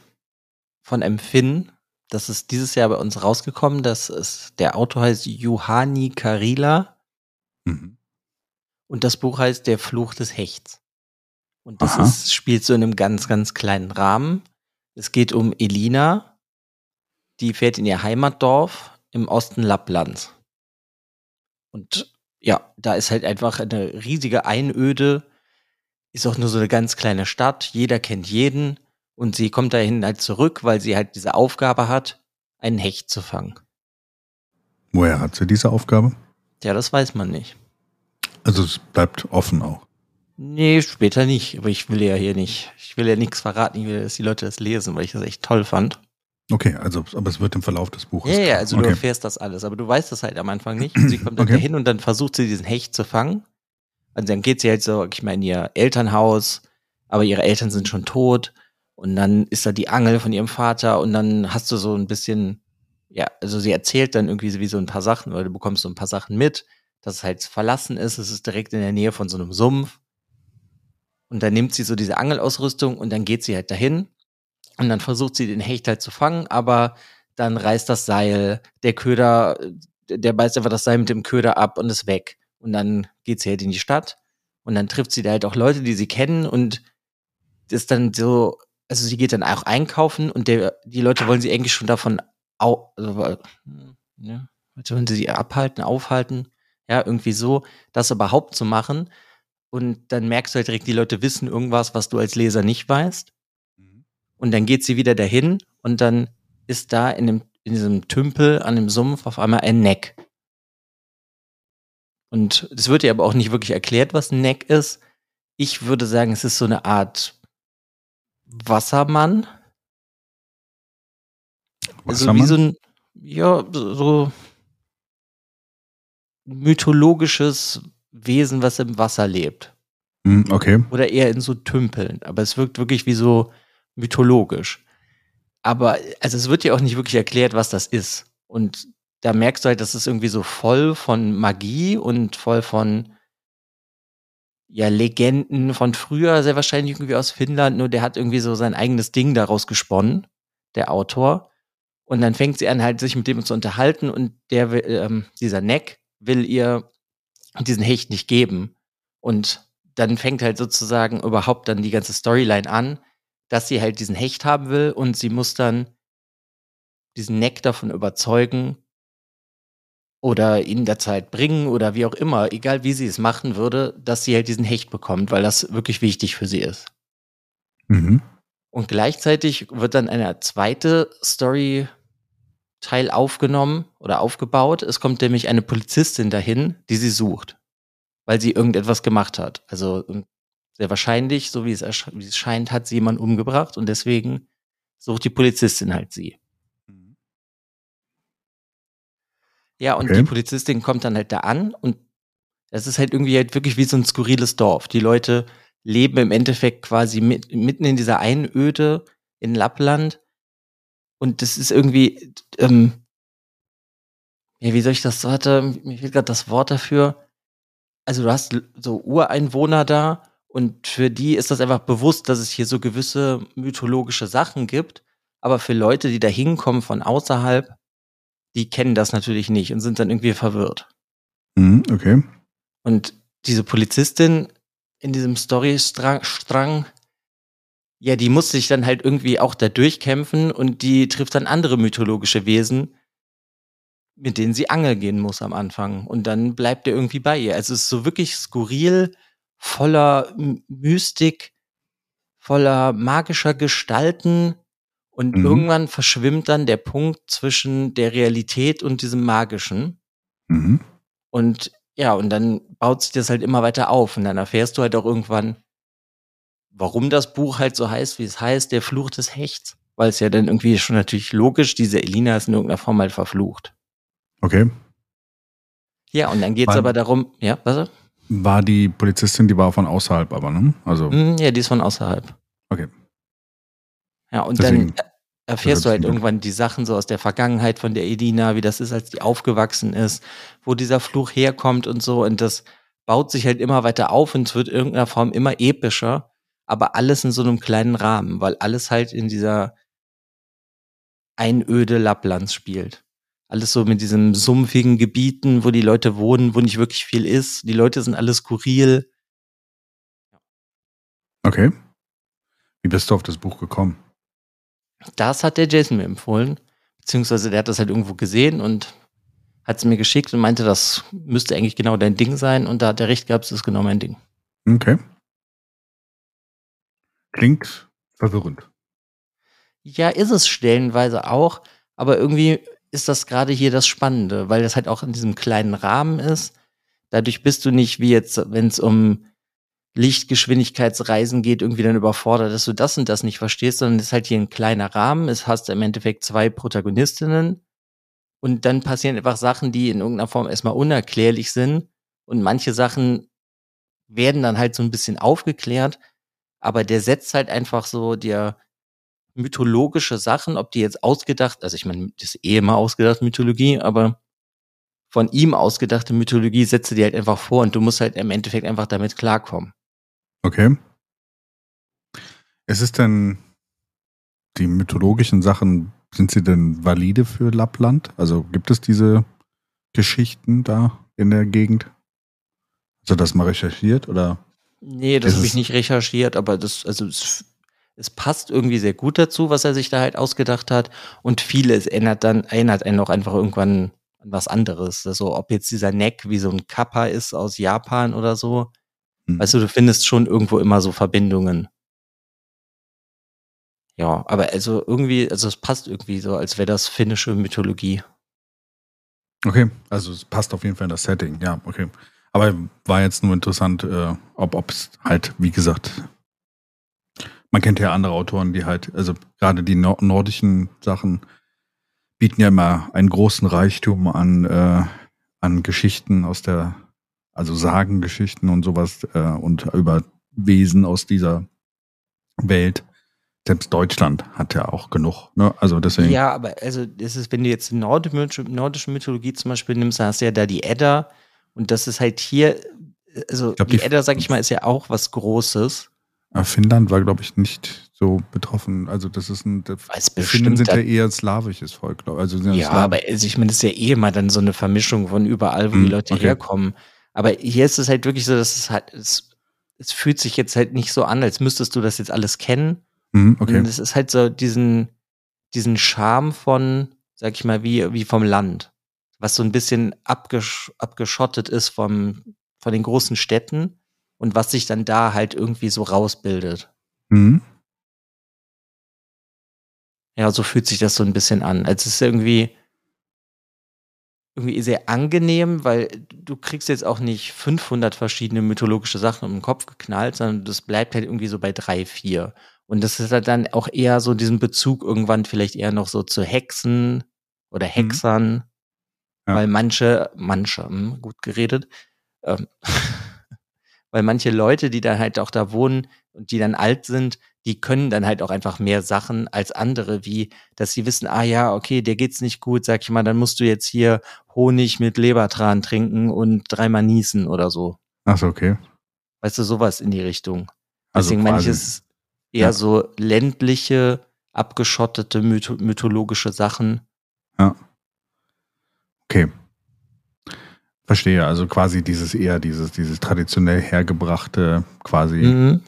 von M. Finn, das ist dieses Jahr bei uns rausgekommen. Das ist, der Autor heißt Juhani Karila. Mhm. Und das Buch heißt Der Fluch des Hechts. Und das ist, spielt so in einem ganz, ganz kleinen Rahmen. Es geht um Elina. Die fährt in ihr Heimatdorf im Osten Lapplands. Und ja, da ist halt einfach eine riesige Einöde. Ist auch nur so eine ganz kleine Stadt. Jeder kennt jeden. Und sie kommt dahin halt zurück, weil sie halt diese Aufgabe hat, einen Hecht zu fangen. Woher hat sie diese Aufgabe? Ja, das weiß man nicht. Also es bleibt offen auch. Nee, später nicht. Aber ich will ja hier nicht, ich will ja nichts verraten. Ich will, dass die Leute das lesen, weil ich das echt toll fand. Okay, also, aber es wird im Verlauf des Buches. Ja, ja, also okay. du erfährst das alles, aber du weißt das halt am Anfang nicht. Und sie kommt dann okay. dahin und dann versucht sie diesen Hecht zu fangen. Also dann geht sie halt so, ich meine, in ihr Elternhaus, aber ihre Eltern sind schon tot. Und dann ist da die Angel von ihrem Vater und dann hast du so ein bisschen, ja, also sie erzählt dann irgendwie wie so ein paar Sachen oder du bekommst so ein paar Sachen mit, dass es halt verlassen ist, es ist direkt in der Nähe von so einem Sumpf. Und dann nimmt sie so diese Angelausrüstung und dann geht sie halt dahin und dann versucht sie den Hecht halt zu fangen, aber dann reißt das Seil, der Köder, der beißt einfach das Seil mit dem Köder ab und ist weg. Und dann geht sie halt in die Stadt und dann trifft sie da halt auch Leute, die sie kennen und ist dann so, also sie geht dann auch einkaufen und der, die Leute wollen sie eigentlich schon davon au, also, ja, wollen sie sie abhalten, aufhalten, ja, irgendwie so, das überhaupt zu machen. Und dann merkst du halt direkt, die Leute wissen irgendwas, was du als Leser nicht weißt. Und dann geht sie wieder dahin und dann ist da in, dem, in diesem Tümpel an dem Sumpf auf einmal ein Neck. Und es wird dir aber auch nicht wirklich erklärt, was ein Neck ist. Ich würde sagen, es ist so eine Art Wassermann. Also wie so ein, ja, so, mythologisches Wesen, was im Wasser lebt. Hm, okay. Oder eher in so Tümpeln. Aber es wirkt wirklich wie so mythologisch. Aber also es wird ja auch nicht wirklich erklärt, was das ist. Und da merkst du halt, das ist irgendwie so voll von Magie und voll von ja, Legenden von früher, sehr wahrscheinlich irgendwie aus Finnland, nur der hat irgendwie so sein eigenes Ding daraus gesponnen, der Autor. Und dann fängt sie an, halt sich mit dem zu unterhalten und der, ähm, dieser Neck will ihr diesen Hecht nicht geben. Und dann fängt halt sozusagen überhaupt dann die ganze Storyline an, dass sie halt diesen Hecht haben will und sie muss dann diesen Neck davon überzeugen, oder ihn der Zeit bringen oder wie auch immer, egal wie sie es machen würde, dass sie halt diesen Hecht bekommt, weil das wirklich wichtig für sie ist. Mhm. Und gleichzeitig wird dann eine zweite Story Teil aufgenommen oder aufgebaut. Es kommt nämlich eine Polizistin dahin, die sie sucht, weil sie irgendetwas gemacht hat. Also sehr wahrscheinlich, so wie es, wie es scheint, hat sie jemanden umgebracht und deswegen sucht die Polizistin halt sie. Ja, und okay. die Polizistin kommt dann halt da an und das ist halt irgendwie halt wirklich wie so ein skurriles Dorf. Die Leute leben im Endeffekt quasi mit, mitten in dieser Einöde in Lappland. Und das ist irgendwie, ähm, ja, wie soll ich das, warte, mir fehlt gerade das Wort dafür. Also du hast so Ureinwohner da und für die ist das einfach bewusst, dass es hier so gewisse mythologische Sachen gibt. Aber für Leute, die da hinkommen von außerhalb, die kennen das natürlich nicht und sind dann irgendwie verwirrt. Mhm, okay. Und diese Polizistin in diesem Storystrang, ja, die muss sich dann halt irgendwie auch da durchkämpfen und die trifft dann andere mythologische Wesen, mit denen sie angeln gehen muss am Anfang. Und dann bleibt er irgendwie bei ihr. Also es ist so wirklich skurril, voller Mystik, voller magischer Gestalten und mhm. irgendwann verschwimmt dann der Punkt zwischen der Realität und diesem Magischen. Mhm. Und ja, und dann baut sich das halt immer weiter auf. Und dann erfährst du halt auch irgendwann, warum das Buch halt so heißt, wie es heißt, der Fluch des Hechts. Weil es ja dann irgendwie schon natürlich logisch, diese Elina ist in irgendeiner Form halt verflucht. Okay. Ja, und dann geht es aber darum, ja, was? War die Polizistin, die war von außerhalb aber, ne? Also. Hm, ja, die ist von außerhalb. Okay. Ja, und Deswegen, dann erfährst du halt irgendwann die Sachen so aus der Vergangenheit von der Edina, wie das ist, als die aufgewachsen ist, wo dieser Fluch herkommt und so. Und das baut sich halt immer weiter auf und es wird in irgendeiner Form immer epischer, aber alles in so einem kleinen Rahmen, weil alles halt in dieser Einöde Lapplands spielt. Alles so mit diesen sumpfigen Gebieten, wo die Leute wohnen, wo nicht wirklich viel ist. Die Leute sind alle skurril. Okay. Wie bist du auf das Buch gekommen? Das hat der Jason mir empfohlen. Beziehungsweise der hat das halt irgendwo gesehen und hat es mir geschickt und meinte, das müsste eigentlich genau dein Ding sein. Und da hat er recht gehabt, es ist genau mein Ding. Okay. Klingt verwirrend. Ja, ist es stellenweise auch. Aber irgendwie ist das gerade hier das Spannende, weil das halt auch in diesem kleinen Rahmen ist. Dadurch bist du nicht wie jetzt, wenn es um Lichtgeschwindigkeitsreisen geht, irgendwie dann überfordert, dass du das und das nicht verstehst, sondern es ist halt hier ein kleiner Rahmen. Es hast im Endeffekt zwei Protagonistinnen und dann passieren einfach Sachen, die in irgendeiner Form erstmal unerklärlich sind und manche Sachen werden dann halt so ein bisschen aufgeklärt, aber der setzt halt einfach so dir mythologische Sachen, ob die jetzt ausgedacht, also ich meine, das ist eh immer ausgedacht Mythologie, aber von ihm ausgedachte Mythologie setzt du dir halt einfach vor und du musst halt im Endeffekt einfach damit klarkommen. Okay. Ist es denn die mythologischen Sachen, sind sie denn valide für Lappland? Also gibt es diese Geschichten da in der Gegend? Hast du das mal recherchiert oder? Nee, das habe ich nicht recherchiert, aber das, also es, es, passt irgendwie sehr gut dazu, was er sich da halt ausgedacht hat. Und vieles erinnert dann, erinnert einen auch einfach irgendwann an was anderes. Also ob jetzt dieser Neck wie so ein Kappa ist aus Japan oder so, Mhm. Weißt du, du findest schon irgendwo immer so Verbindungen. Ja, aber also irgendwie, also es passt irgendwie so, als wäre das finnische Mythologie. Okay, also es passt auf jeden Fall in das Setting, ja, okay. Aber war jetzt nur interessant, äh, ob es halt, wie gesagt, man kennt ja andere Autoren, die halt, also gerade die nord nordischen Sachen bieten ja immer einen großen Reichtum an, äh, an Geschichten aus der, also Sagengeschichten und sowas äh, und über Wesen aus dieser Welt. Selbst Deutschland hat ja auch genug. Ne? Also deswegen. Ja, aber also das ist, wenn du jetzt die nordische, nordische Mythologie zum Beispiel nimmst, dann hast du ja da die Edda und das ist halt hier, also glaub, die, die- Edda, sag ich mal, ist ja auch was Großes. Finnland war, glaube ich, nicht so betroffen. Also das ist ein. Weiß Finnen sind ja eher slawisches Volk, glaube ich. Also Ja, Slawen. aber also ich meine, das ist ja eh immer dann so eine Vermischung von überall, wo Hm, die Leute okay. herkommen. Aber hier ist es halt wirklich so, dass es halt, es, es fühlt sich jetzt halt nicht so an, als müsstest du das jetzt alles kennen. Mhm, okay. Und es ist halt so diesen, diesen Charme von, sag ich mal, wie, wie vom Land. Was so ein bisschen abgesch abgeschottet ist vom, von den großen Städten und was sich dann da halt irgendwie so rausbildet. Mhm. Ja, so fühlt sich das so ein bisschen an. Also es ist irgendwie, irgendwie sehr angenehm, weil du kriegst jetzt auch nicht 500 verschiedene mythologische Sachen um den Kopf geknallt, sondern das bleibt halt irgendwie so bei drei, vier. Und das ist halt dann auch eher so diesen Bezug irgendwann vielleicht eher noch so zu Hexen oder Hexern, Ja. weil manche, manche, hm, gut geredet, ähm, weil manche Leute, die dann halt auch da wohnen und die dann alt sind, die können dann halt auch einfach mehr Sachen als andere, wie dass sie wissen, ah ja, okay, dir geht's nicht gut, sag ich mal, dann musst du jetzt hier Honig mit Lebertran trinken und dreimal niesen oder so. Achso, okay. Weißt du, sowas in die Richtung. Also Deswegen meine ich, quasi- es ist eher Ja. so ländliche, abgeschottete mytho mythologische Sachen. Okay. Verstehe. Also quasi dieses eher dieses, dieses traditionell hergebrachte, quasi, Mhm.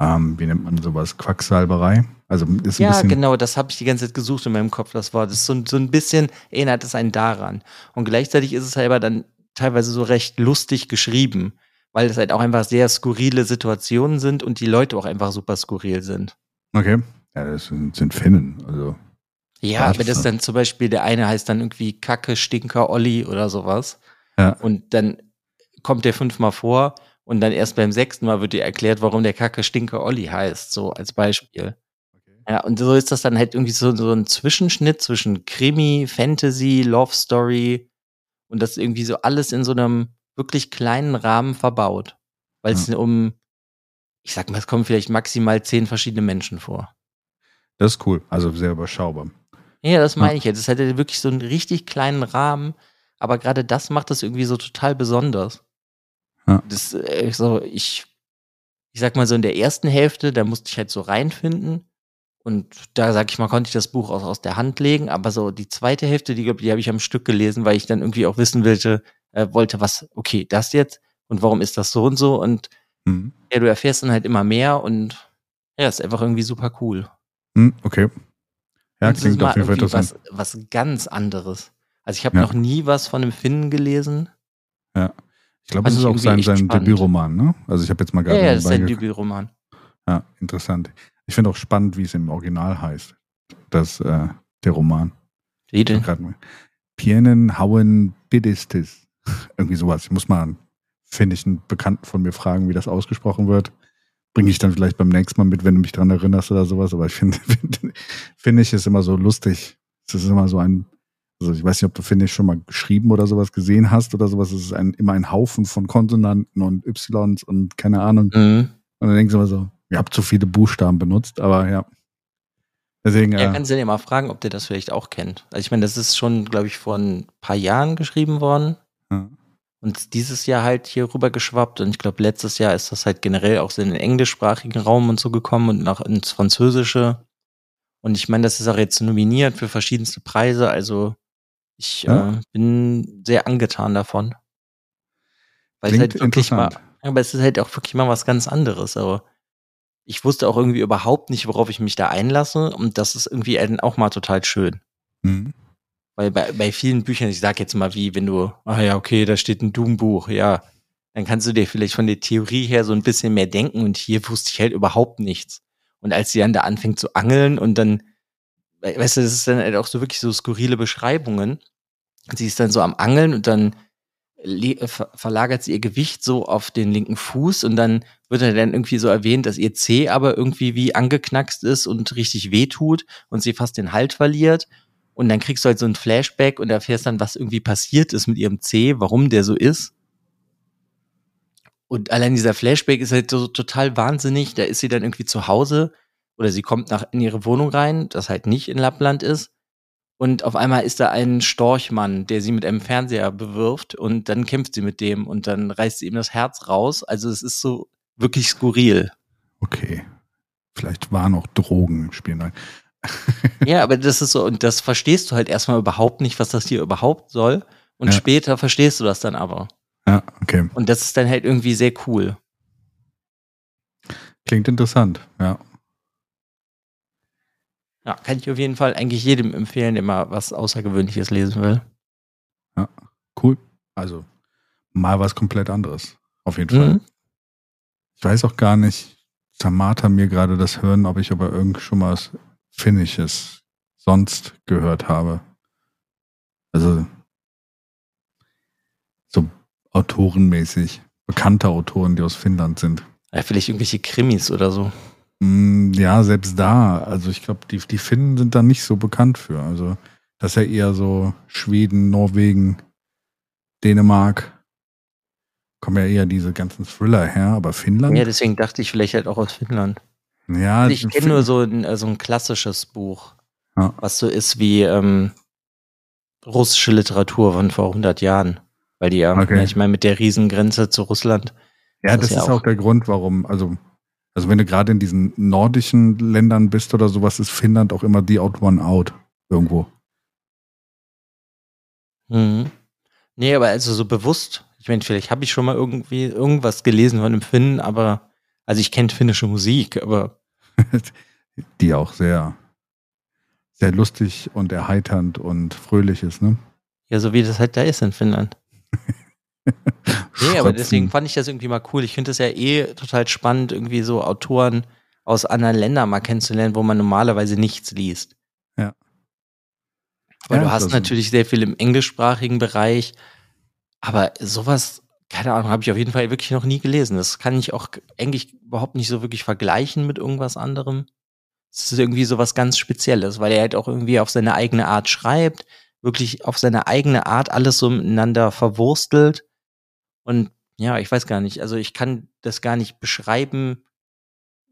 ähm, wie nennt man sowas, Quacksalberei. Also ist ein Ja, genau, das habe ich die ganze Zeit gesucht in meinem Kopf, das Wort. Das ist so, so ein bisschen erinnert es einen daran. Und gleichzeitig ist es halt aber dann teilweise so recht lustig geschrieben, weil es halt auch einfach sehr skurrile Situationen sind und die Leute auch einfach super skurril sind. Okay. Ja, das sind, sind Finnen. Also. Ja, aber das dann zum Beispiel, der eine heißt dann irgendwie Kacke, Stinker, Olli oder sowas. Ja. Und dann kommt der fünfmal vor und dann erst beim sechsten Mal wird dir erklärt, warum der Kacke, Stinker, Olli heißt, so als Beispiel. Ja, und so ist das dann halt irgendwie so, so ein Zwischenschnitt zwischen Krimi, Fantasy, Love Story und das irgendwie so alles in so einem wirklich kleinen Rahmen verbaut. Weil es um, ich sag mal, es kommen vielleicht maximal zehn verschiedene Menschen vor. Das ist cool. Also sehr überschaubar. Ja, das Ja. meine ich jetzt. Es hat ja wirklich so einen richtig kleinen Rahmen, aber gerade das macht das irgendwie so total besonders. Ja. Das, äh, so, ich, ich sag mal so in der ersten Hälfte, da musste ich halt so reinfinden. Und da, sag ich mal, konnte ich das Buch auch aus der Hand legen. Aber so die zweite Hälfte, die, die habe ich am Stück gelesen, weil ich dann irgendwie auch wissen wollte, äh, wollte, was, okay, das jetzt und warum ist das so und so. Und Mhm. ja, du erfährst dann halt immer mehr und ja, ist einfach irgendwie super cool. Mhm, okay. Ja, es klingt auf jeden Fall interessant. was, was ganz anderes. Also ich habe Ja. noch nie was von einem Finnen gelesen. Ich glaube, das ist auch sein, sein. Debütroman, ne? Also ich habe jetzt mal Ja, gerade ja, das ist nebenbei ein geguckt. Debütroman. Ja, interessant. Ich finde auch spannend, wie es im Original heißt. Das, äh, der Roman. Wie denn? Pienen Hauen Bidistis. Irgendwie sowas. Ich muss mal, finde ich, einen Bekannten von mir fragen, wie das ausgesprochen wird. Bringe ich dann vielleicht beim nächsten Mal mit, wenn du mich dran erinnerst oder sowas. Aber ich finde, finde finde ich es immer so lustig. Es ist immer so ein, also ich weiß nicht, ob du Finnisch schon mal geschrieben oder sowas gesehen hast oder sowas. Es ist ein, immer ein Haufen von Konsonanten und Ys und keine Ahnung. Mhm. Und dann denkst du immer so, ihr habt zu viele Buchstaben benutzt, aber ja. Deswegen, Ja, äh, kannst du dir mal fragen, ob der das vielleicht auch kennt. Also ich meine, das ist schon, glaube ich, vor ein paar Jahren geschrieben worden ja. und dieses Jahr halt hier rüber geschwappt. Und ich glaube, letztes Jahr ist das halt generell auch so in den englischsprachigen Raum und so gekommen und nach ins Französische. Und ich meine, das ist auch jetzt nominiert für verschiedenste Preise. Also ich Ja. äh, bin sehr angetan davon. Weil es klingt halt wirklich mal, aber es ist halt auch wirklich mal was ganz anderes. Aber ich wusste auch irgendwie überhaupt nicht, worauf ich mich da einlasse. Und das ist irgendwie dann auch mal total schön. Mhm. Weil bei, bei vielen Büchern, ich sag jetzt mal wie, wenn du, ah ja, okay, da steht ein Doom-Buch, ja, dann kannst du dir vielleicht von der Theorie her so ein bisschen mehr denken und hier wusste ich halt überhaupt nichts. Und als sie dann da anfängt zu angeln und dann, weißt du, das ist dann halt auch so wirklich so skurrile Beschreibungen. Sie ist dann so am Angeln und dann äh, ver verlagert sie ihr Gewicht so auf den linken Fuß und dann wird er dann irgendwie so erwähnt, dass ihr Zeh aber irgendwie wie angeknackst ist und richtig weh tut und sie fast den Halt verliert. Und dann kriegst du halt so ein Flashback und erfährst dann, was irgendwie passiert ist mit ihrem C, warum der so ist. Und allein dieser Flashback ist halt so total wahnsinnig. Da ist sie dann irgendwie zu Hause oder sie kommt nach in ihre Wohnung rein, das halt nicht in Lappland ist. Und auf einmal ist da ein Storchmann, der sie mit einem Fernseher bewirft und dann kämpft sie mit dem und dann reißt sie ihm das Herz raus. Also es ist so wirklich skurril. Okay. Vielleicht waren auch Drogen im Spiel. Nein. ja, aber das ist so, und das verstehst du halt erstmal überhaupt nicht, was das hier überhaupt soll. Und ja. später verstehst du das dann aber. Ja, okay. Und das ist dann halt irgendwie sehr cool. Klingt interessant, ja. Ja, kann ich auf jeden Fall eigentlich jedem empfehlen, der mal was Außergewöhnliches lesen will. Ja, cool. Also mal was komplett anderes. Auf jeden Fall. Mhm. Ich weiß auch gar nicht, Samata mir gerade das hören, ob ich aber irgend schon mal was Finnisches sonst gehört habe. Also so autorenmäßig. Bekannte Autoren, die aus Finnland sind. Ja, vielleicht irgendwelche Krimis oder so. Mm, ja, selbst da. Also ich glaube, die, die Finnen sind da nicht so bekannt für. Also das ist ja eher so Schweden, Norwegen, Dänemark. Kommen ja eher diese ganzen Thriller her, aber Finnland. Ja, deswegen dachte ich vielleicht halt auch aus Finnland. Ja, also ich kenne nur so ein, so ein klassisches Buch, ja. was so ist wie ähm, russische Literatur von vor 100 Jahren. Weil die ja, okay. ich meine, mit der Riesengrenze zu Russland. Ja, das, das ist ja auch, auch der Grund, warum, also also wenn du gerade in diesen nordischen Ländern bist oder sowas, ist Finnland auch immer die Out One Out irgendwo. Mhm. Nee, aber also so bewusst, ich meine, vielleicht habe ich schon mal irgendwie irgendwas gelesen von einem Finnen, aber also ich kenne finnische Musik, aber die auch sehr sehr lustig und erheiternd und fröhlich ist, ne? Ja, so wie das halt da ist in Finnland. nee, aber deswegen fand ich das irgendwie mal cool. Ich finde es ja eh total spannend, irgendwie so Autoren aus anderen Ländern mal kennenzulernen, wo man normalerweise nichts liest. Ja. Weil ja, du hast natürlich sehr viel im englischsprachigen Bereich, aber sowas, keine Ahnung, habe ich auf jeden Fall wirklich noch nie gelesen. Das kann ich auch eigentlich überhaupt nicht so wirklich vergleichen mit irgendwas anderem. Es ist irgendwie sowas ganz Spezielles, weil er halt auch irgendwie auf seine eigene Art schreibt, wirklich auf seine eigene Art alles so miteinander verwurstelt und ja, ich weiß gar nicht, also ich kann das gar nicht beschreiben,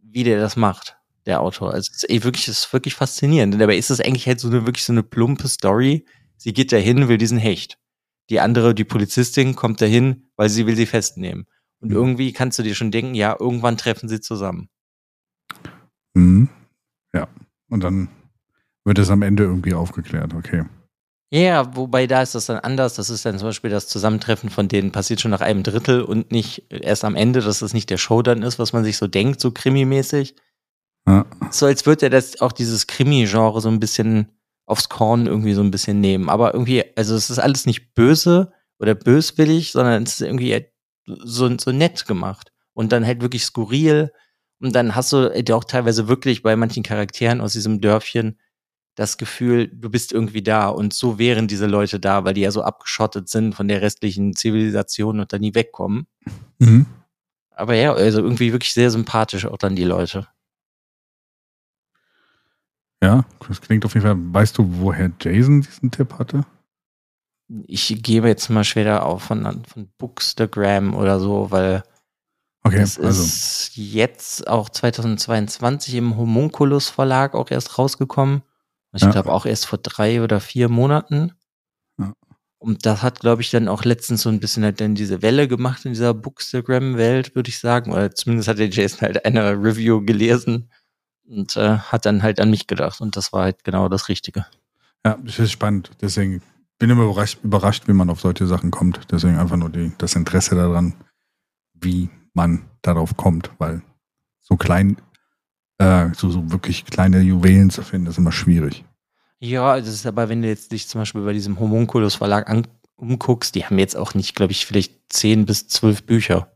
wie der das macht, der Autor. Also es ist ey, wirklich, es ist wirklich faszinierend. Und dabei ist es eigentlich halt so eine wirklich so eine plumpe Story. Sie geht dahin, will diesen Hecht. Die andere, die Polizistin, kommt dahin, weil sie will sie festnehmen. Und mhm. irgendwie kannst du dir schon denken, ja, irgendwann treffen sie zusammen. Mhm. Ja. Und dann wird es am Ende irgendwie aufgeklärt, okay. Ja, wobei da ist das dann anders. Das ist dann zum Beispiel das Zusammentreffen von denen passiert schon nach einem Drittel und nicht erst am Ende, dass das nicht der Show dann ist, was man sich so denkt, so krimimäßig. Ja. So als würde er das auch dieses Krimi-Genre so ein bisschen aufs Korn irgendwie so ein bisschen nehmen. Aber irgendwie, also es ist alles nicht böse oder böswillig, sondern es ist irgendwie so, so nett gemacht. Und dann halt wirklich skurril. Und dann hast du auch teilweise wirklich bei manchen Charakteren aus diesem Dörfchen das Gefühl, du bist irgendwie da und so wären diese Leute da, weil die ja so abgeschottet sind von der restlichen Zivilisation und da nie wegkommen. Mhm. Aber ja, also irgendwie wirklich sehr sympathisch auch dann die Leute. Ja, das klingt auf jeden Fall. Weißt du, woher Jason diesen Tipp hatte? Ich gebe jetzt mal schwer auf von, von Bookstagram oder so, weil okay, das also. ist jetzt auch 2022 im Homunculus Verlag auch erst rausgekommen. Ich ja. glaube auch erst vor drei oder vier Monaten. Ja. Und das hat, glaube ich, dann auch letztens so ein bisschen halt dann diese Welle gemacht in dieser Bookstagram-Welt, würde ich sagen. Oder zumindest hat der Jason halt eine Review gelesen und äh, hat dann halt an mich gedacht. Und das war halt genau das Richtige. Ja, das ist spannend. Deswegen bin ich immer überrascht, überrascht, wie man auf solche Sachen kommt. Deswegen einfach nur die, das Interesse daran, wie man darauf kommt, weil so klein äh, so, so wirklich kleine Juwelen zu finden, ist immer schwierig. Ja, das ist aber, wenn du jetzt dich zum Beispiel bei diesem Homunculus Verlag an, umguckst, die haben jetzt auch nicht, glaube ich, vielleicht zehn bis zwölf Bücher.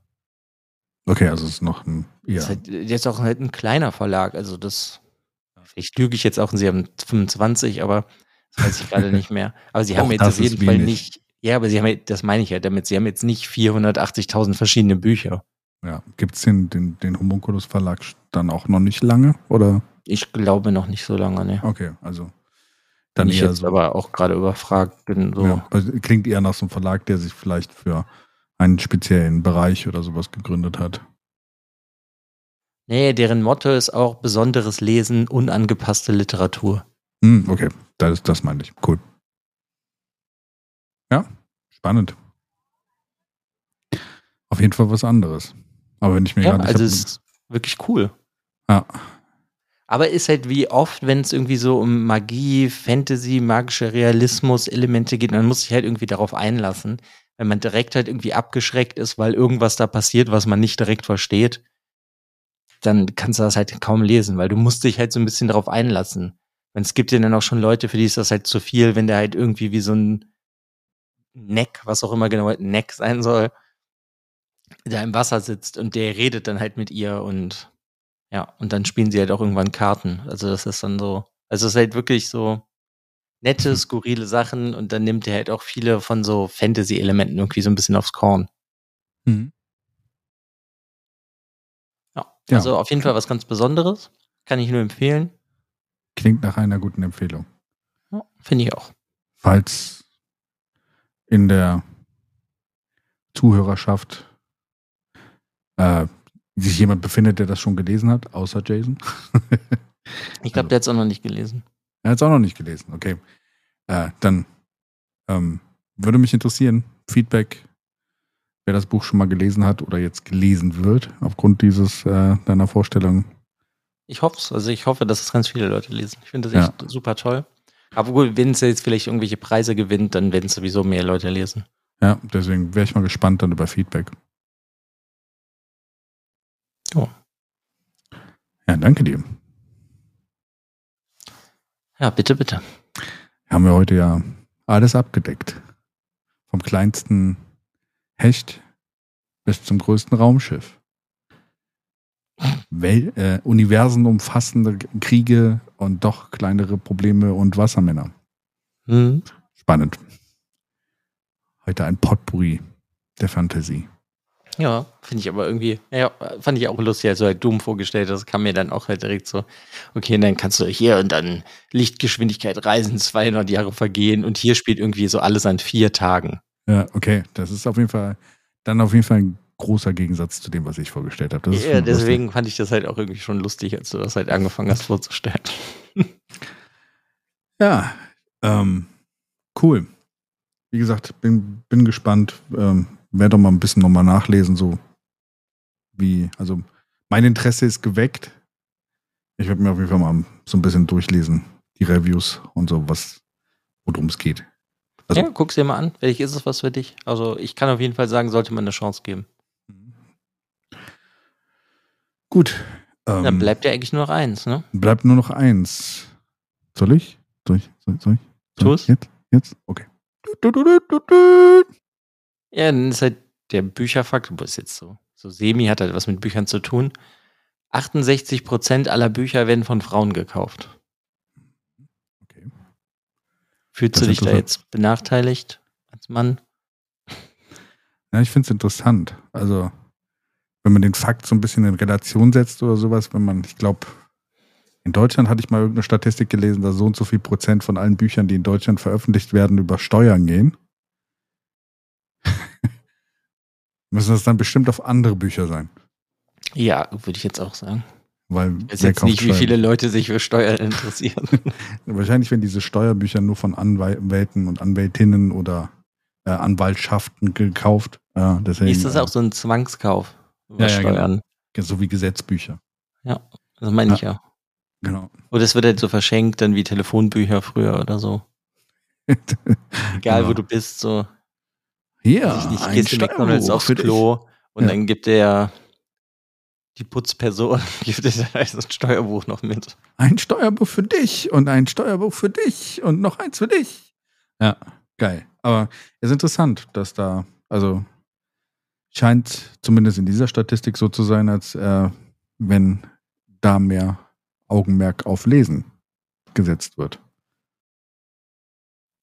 Okay, also es ist noch ein, ja. Das ist halt jetzt auch halt ein kleiner Verlag, also das, vielleicht lüge ich jetzt auch und sie haben 25, aber das weiß ich gerade nicht mehr. Aber sie haben jetzt auf jeden Fall nicht, ja, aber sie haben, das meine ich ja damit, sie haben jetzt nicht 480.000 verschiedene Bücher. Ja, gibt es den, den, den Homunculus Verlag dann auch noch nicht lange, oder? Ich glaube noch nicht so lange, ne. Okay, also dann ich eher jetzt so. aber auch gerade überfragt bin. So. Ja, klingt eher nach so einem Verlag, der sich vielleicht für einen speziellen Bereich oder sowas gegründet hat. Nee, deren Motto ist auch besonderes Lesen, unangepasste Literatur. Hm, okay, das, das meinte ich. Cool. Ja, spannend. Auf jeden Fall was anderes. Aber ich mir Ja, ich also ist wirklich cool. ja, Aber ist halt wie oft, wenn es irgendwie so um Magie, Fantasy, magische Realismus, Elemente geht, dann muss sich halt irgendwie darauf einlassen. Wenn man direkt halt irgendwie abgeschreckt ist, weil irgendwas da passiert, was man nicht direkt versteht, dann kannst du das halt kaum lesen, weil du musst dich halt so ein bisschen darauf einlassen. Und es gibt ja dann auch schon Leute, für die ist das halt zu viel, wenn der halt irgendwie wie so ein Neck, was auch immer genau ein Neck sein soll, da im Wasser sitzt und der redet dann halt mit ihr und ja, und dann spielen sie halt auch irgendwann Karten. Also das ist dann so, also es ist halt wirklich so nette, skurrile Sachen und dann nimmt er halt auch viele von so Fantasy-Elementen irgendwie so ein bisschen aufs Korn. Mhm. Ja. Ja. Also auf jeden Fall was ganz Besonderes. Kann ich nur empfehlen. Klingt nach einer guten Empfehlung. Ja, Finde ich auch. Falls in der Zuhörerschaft äh, sich jemand befindet, der das schon gelesen hat, außer Jason. Ich glaube, Also- der hat es auch noch nicht gelesen. Er hat es auch noch nicht gelesen. Okay. Äh, dann ähm, würde mich interessieren, Feedback, wer das Buch schon mal gelesen hat oder jetzt gelesen wird, aufgrund dieses äh, deiner Vorstellung. Ich hoffe es. Also ich hoffe, dass es ganz viele Leute lesen. Ich finde das echt super toll. Aber gut, wenn es jetzt vielleicht irgendwelche Preise gewinnt, dann werden es sowieso mehr Leute lesen. Ja, deswegen wäre ich mal gespannt dann über Feedback. Ja. Ja, danke dir. Ja, bitte, bitte. Haben wir heute ja alles abgedeckt. Vom kleinsten Hecht bis zum größten Raumschiff. Wel äh, universenumfassende Kriege und doch kleinere Probleme und Wassermänner. Hm. Spannend. Heute ein Potpourri der Fantasie. Ja, finde ich aber irgendwie, ja, fand ich auch lustig, als du halt Doom vorgestellt hast, kam mir dann auch halt direkt so, okay, dann kannst du hier und dann Lichtgeschwindigkeit reisen, 200 Jahre vergehen und hier spielt irgendwie so alles an vier Tagen. Ja, okay. Das ist auf jeden Fall dann auf jeden Fall ein großer Gegensatz zu dem, was ich vorgestellt habe. Ja, deswegen fand ich das halt auch irgendwie schon lustig, als du das halt angefangen hast vorzustellen. Ja, ähm, cool. Wie gesagt, bin, bin gespannt. Ähm, werde doch mal ein bisschen nochmal nachlesen, so wie, also mein Interesse ist geweckt. Ich werde mir auf jeden Fall mal so ein bisschen durchlesen, die Reviews und so, was, worum es geht. Also- ja, guck's dir mal an. Vielleicht ist es was für dich. Also ich kann auf jeden Fall sagen, sollte man eine Chance geben. Gut. Ähm, Dann bleibt ja eigentlich nur noch eins, ne? bleibt nur noch eins. Soll ich? Soll ich? Soll, soll ich? Soll ich? Jetzt? Jetzt? Okay. Du, du, du, du, du. Ja, dann ist halt der Bücherfakt, wo ist jetzt so, so semi hat halt was mit Büchern zu tun. 68 Prozent aller Bücher werden von Frauen gekauft. Okay. Fühlst Das du dich da jetzt benachteiligt als Mann? Ja, ich finde es interessant. Also, wenn man den Fakt so ein bisschen in Relation setzt oder sowas, wenn man, ich glaube, in Deutschland hatte ich mal irgendeine Statistik gelesen, dass so und so viel Prozent von allen Büchern, die in Deutschland veröffentlicht werden, über Steuern gehen. Müssen das dann bestimmt auf andere Bücher sein. Ja, würde ich jetzt auch sagen. Weil Ich weiß wer jetzt nicht, wie Steuern? viele Leute sich für Steuern interessieren. Wahrscheinlich, wenn diese Steuerbücher nur von Anwälten und Anwältinnen oder äh, Anwaltschaften gekauft. Ja, deswegen, ist das auch so ein Zwangskauf? über Ja, ja, genau. Steuern? äh, so wie Gesetzbücher. Das meine ich ja. Genau. Oder es wird halt so verschenkt, dann wie Telefonbücher früher oder so. Egal, Genau. wo du bist, so. Weiß ich nicht, gehst du McDonalds aufs für dich. Klo und Ja. dann gibt der die Putzperson gibt dir ein Steuerbuch noch mit. Ein Steuerbuch für dich und ein Steuerbuch für dich und noch eins für dich. Ja, geil. Aber es ist interessant, dass da, also scheint zumindest in dieser Statistik so zu sein, als äh, wenn da mehr Augenmerk auf Lesen gesetzt wird.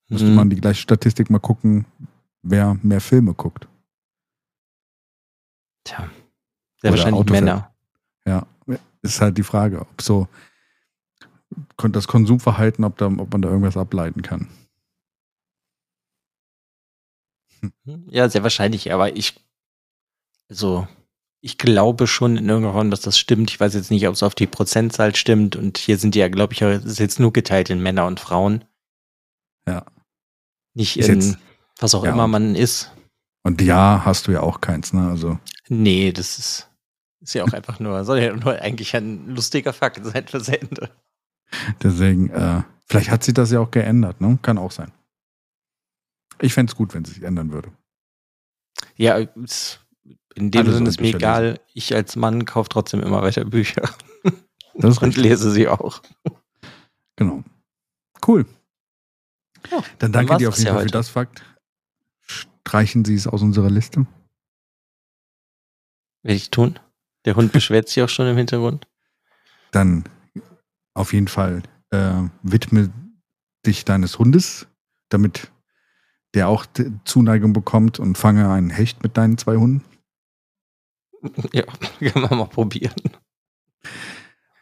Müsste Hm. man die gleiche Statistik mal gucken, wer mehr Filme guckt. Tja. Sehr Oder wahrscheinlich Autofilm. Männer. Ja, ist halt die Frage, ob so, das Konsumverhalten, ob, da, ob man da irgendwas ableiten kann. Ja, sehr wahrscheinlich, aber ich, also, ich glaube schon in irgendeiner Form, dass das stimmt. Ich weiß jetzt nicht, ob es auf die Prozentzahl stimmt. Und hier sind die ja, glaube ich, ist jetzt nur geteilt in Männer und Frauen. Ja. Nicht Ist in jetzt- was auch ja, immer man ist. Und ja, hast du ja auch keins, ne? Also, Nee, das ist, ist ja auch einfach nur, soll ja nur eigentlich ein lustiger Fakt sein fürs Ende. deswegen, äh, vielleicht hat sich das ja auch geändert, ne? Kann auch sein. Ich fände es gut, wenn es sich ändern würde. Ja, in dem Alle Sinne ist mir egal. Ich als Mann kaufe trotzdem immer weiter Bücher und richtig. lese sie auch. Genau. Cool. Ja, Dann danke dir auf jeden ja Fall für heute. das Fakt. Streichen Sie es aus unserer Liste. Werde ich tun. Der Hund beschwert sich auch schon im Hintergrund. Dann auf jeden Fall äh, widme dich deines Hundes, damit der auch Zuneigung bekommt und fange einen Hecht mit deinen zwei Hunden. Ja, können wir mal probieren.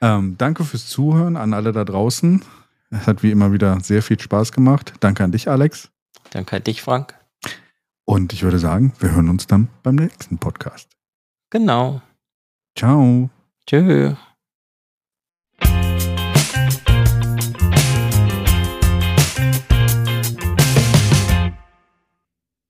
Ähm, danke fürs Zuhören an alle da draußen. Es hat wie immer wieder sehr viel Spaß gemacht. Danke an dich, Alex. Danke an dich, Frank. Und ich würde sagen, wir hören uns dann beim nächsten Podcast. Genau. Ciao. Tschö.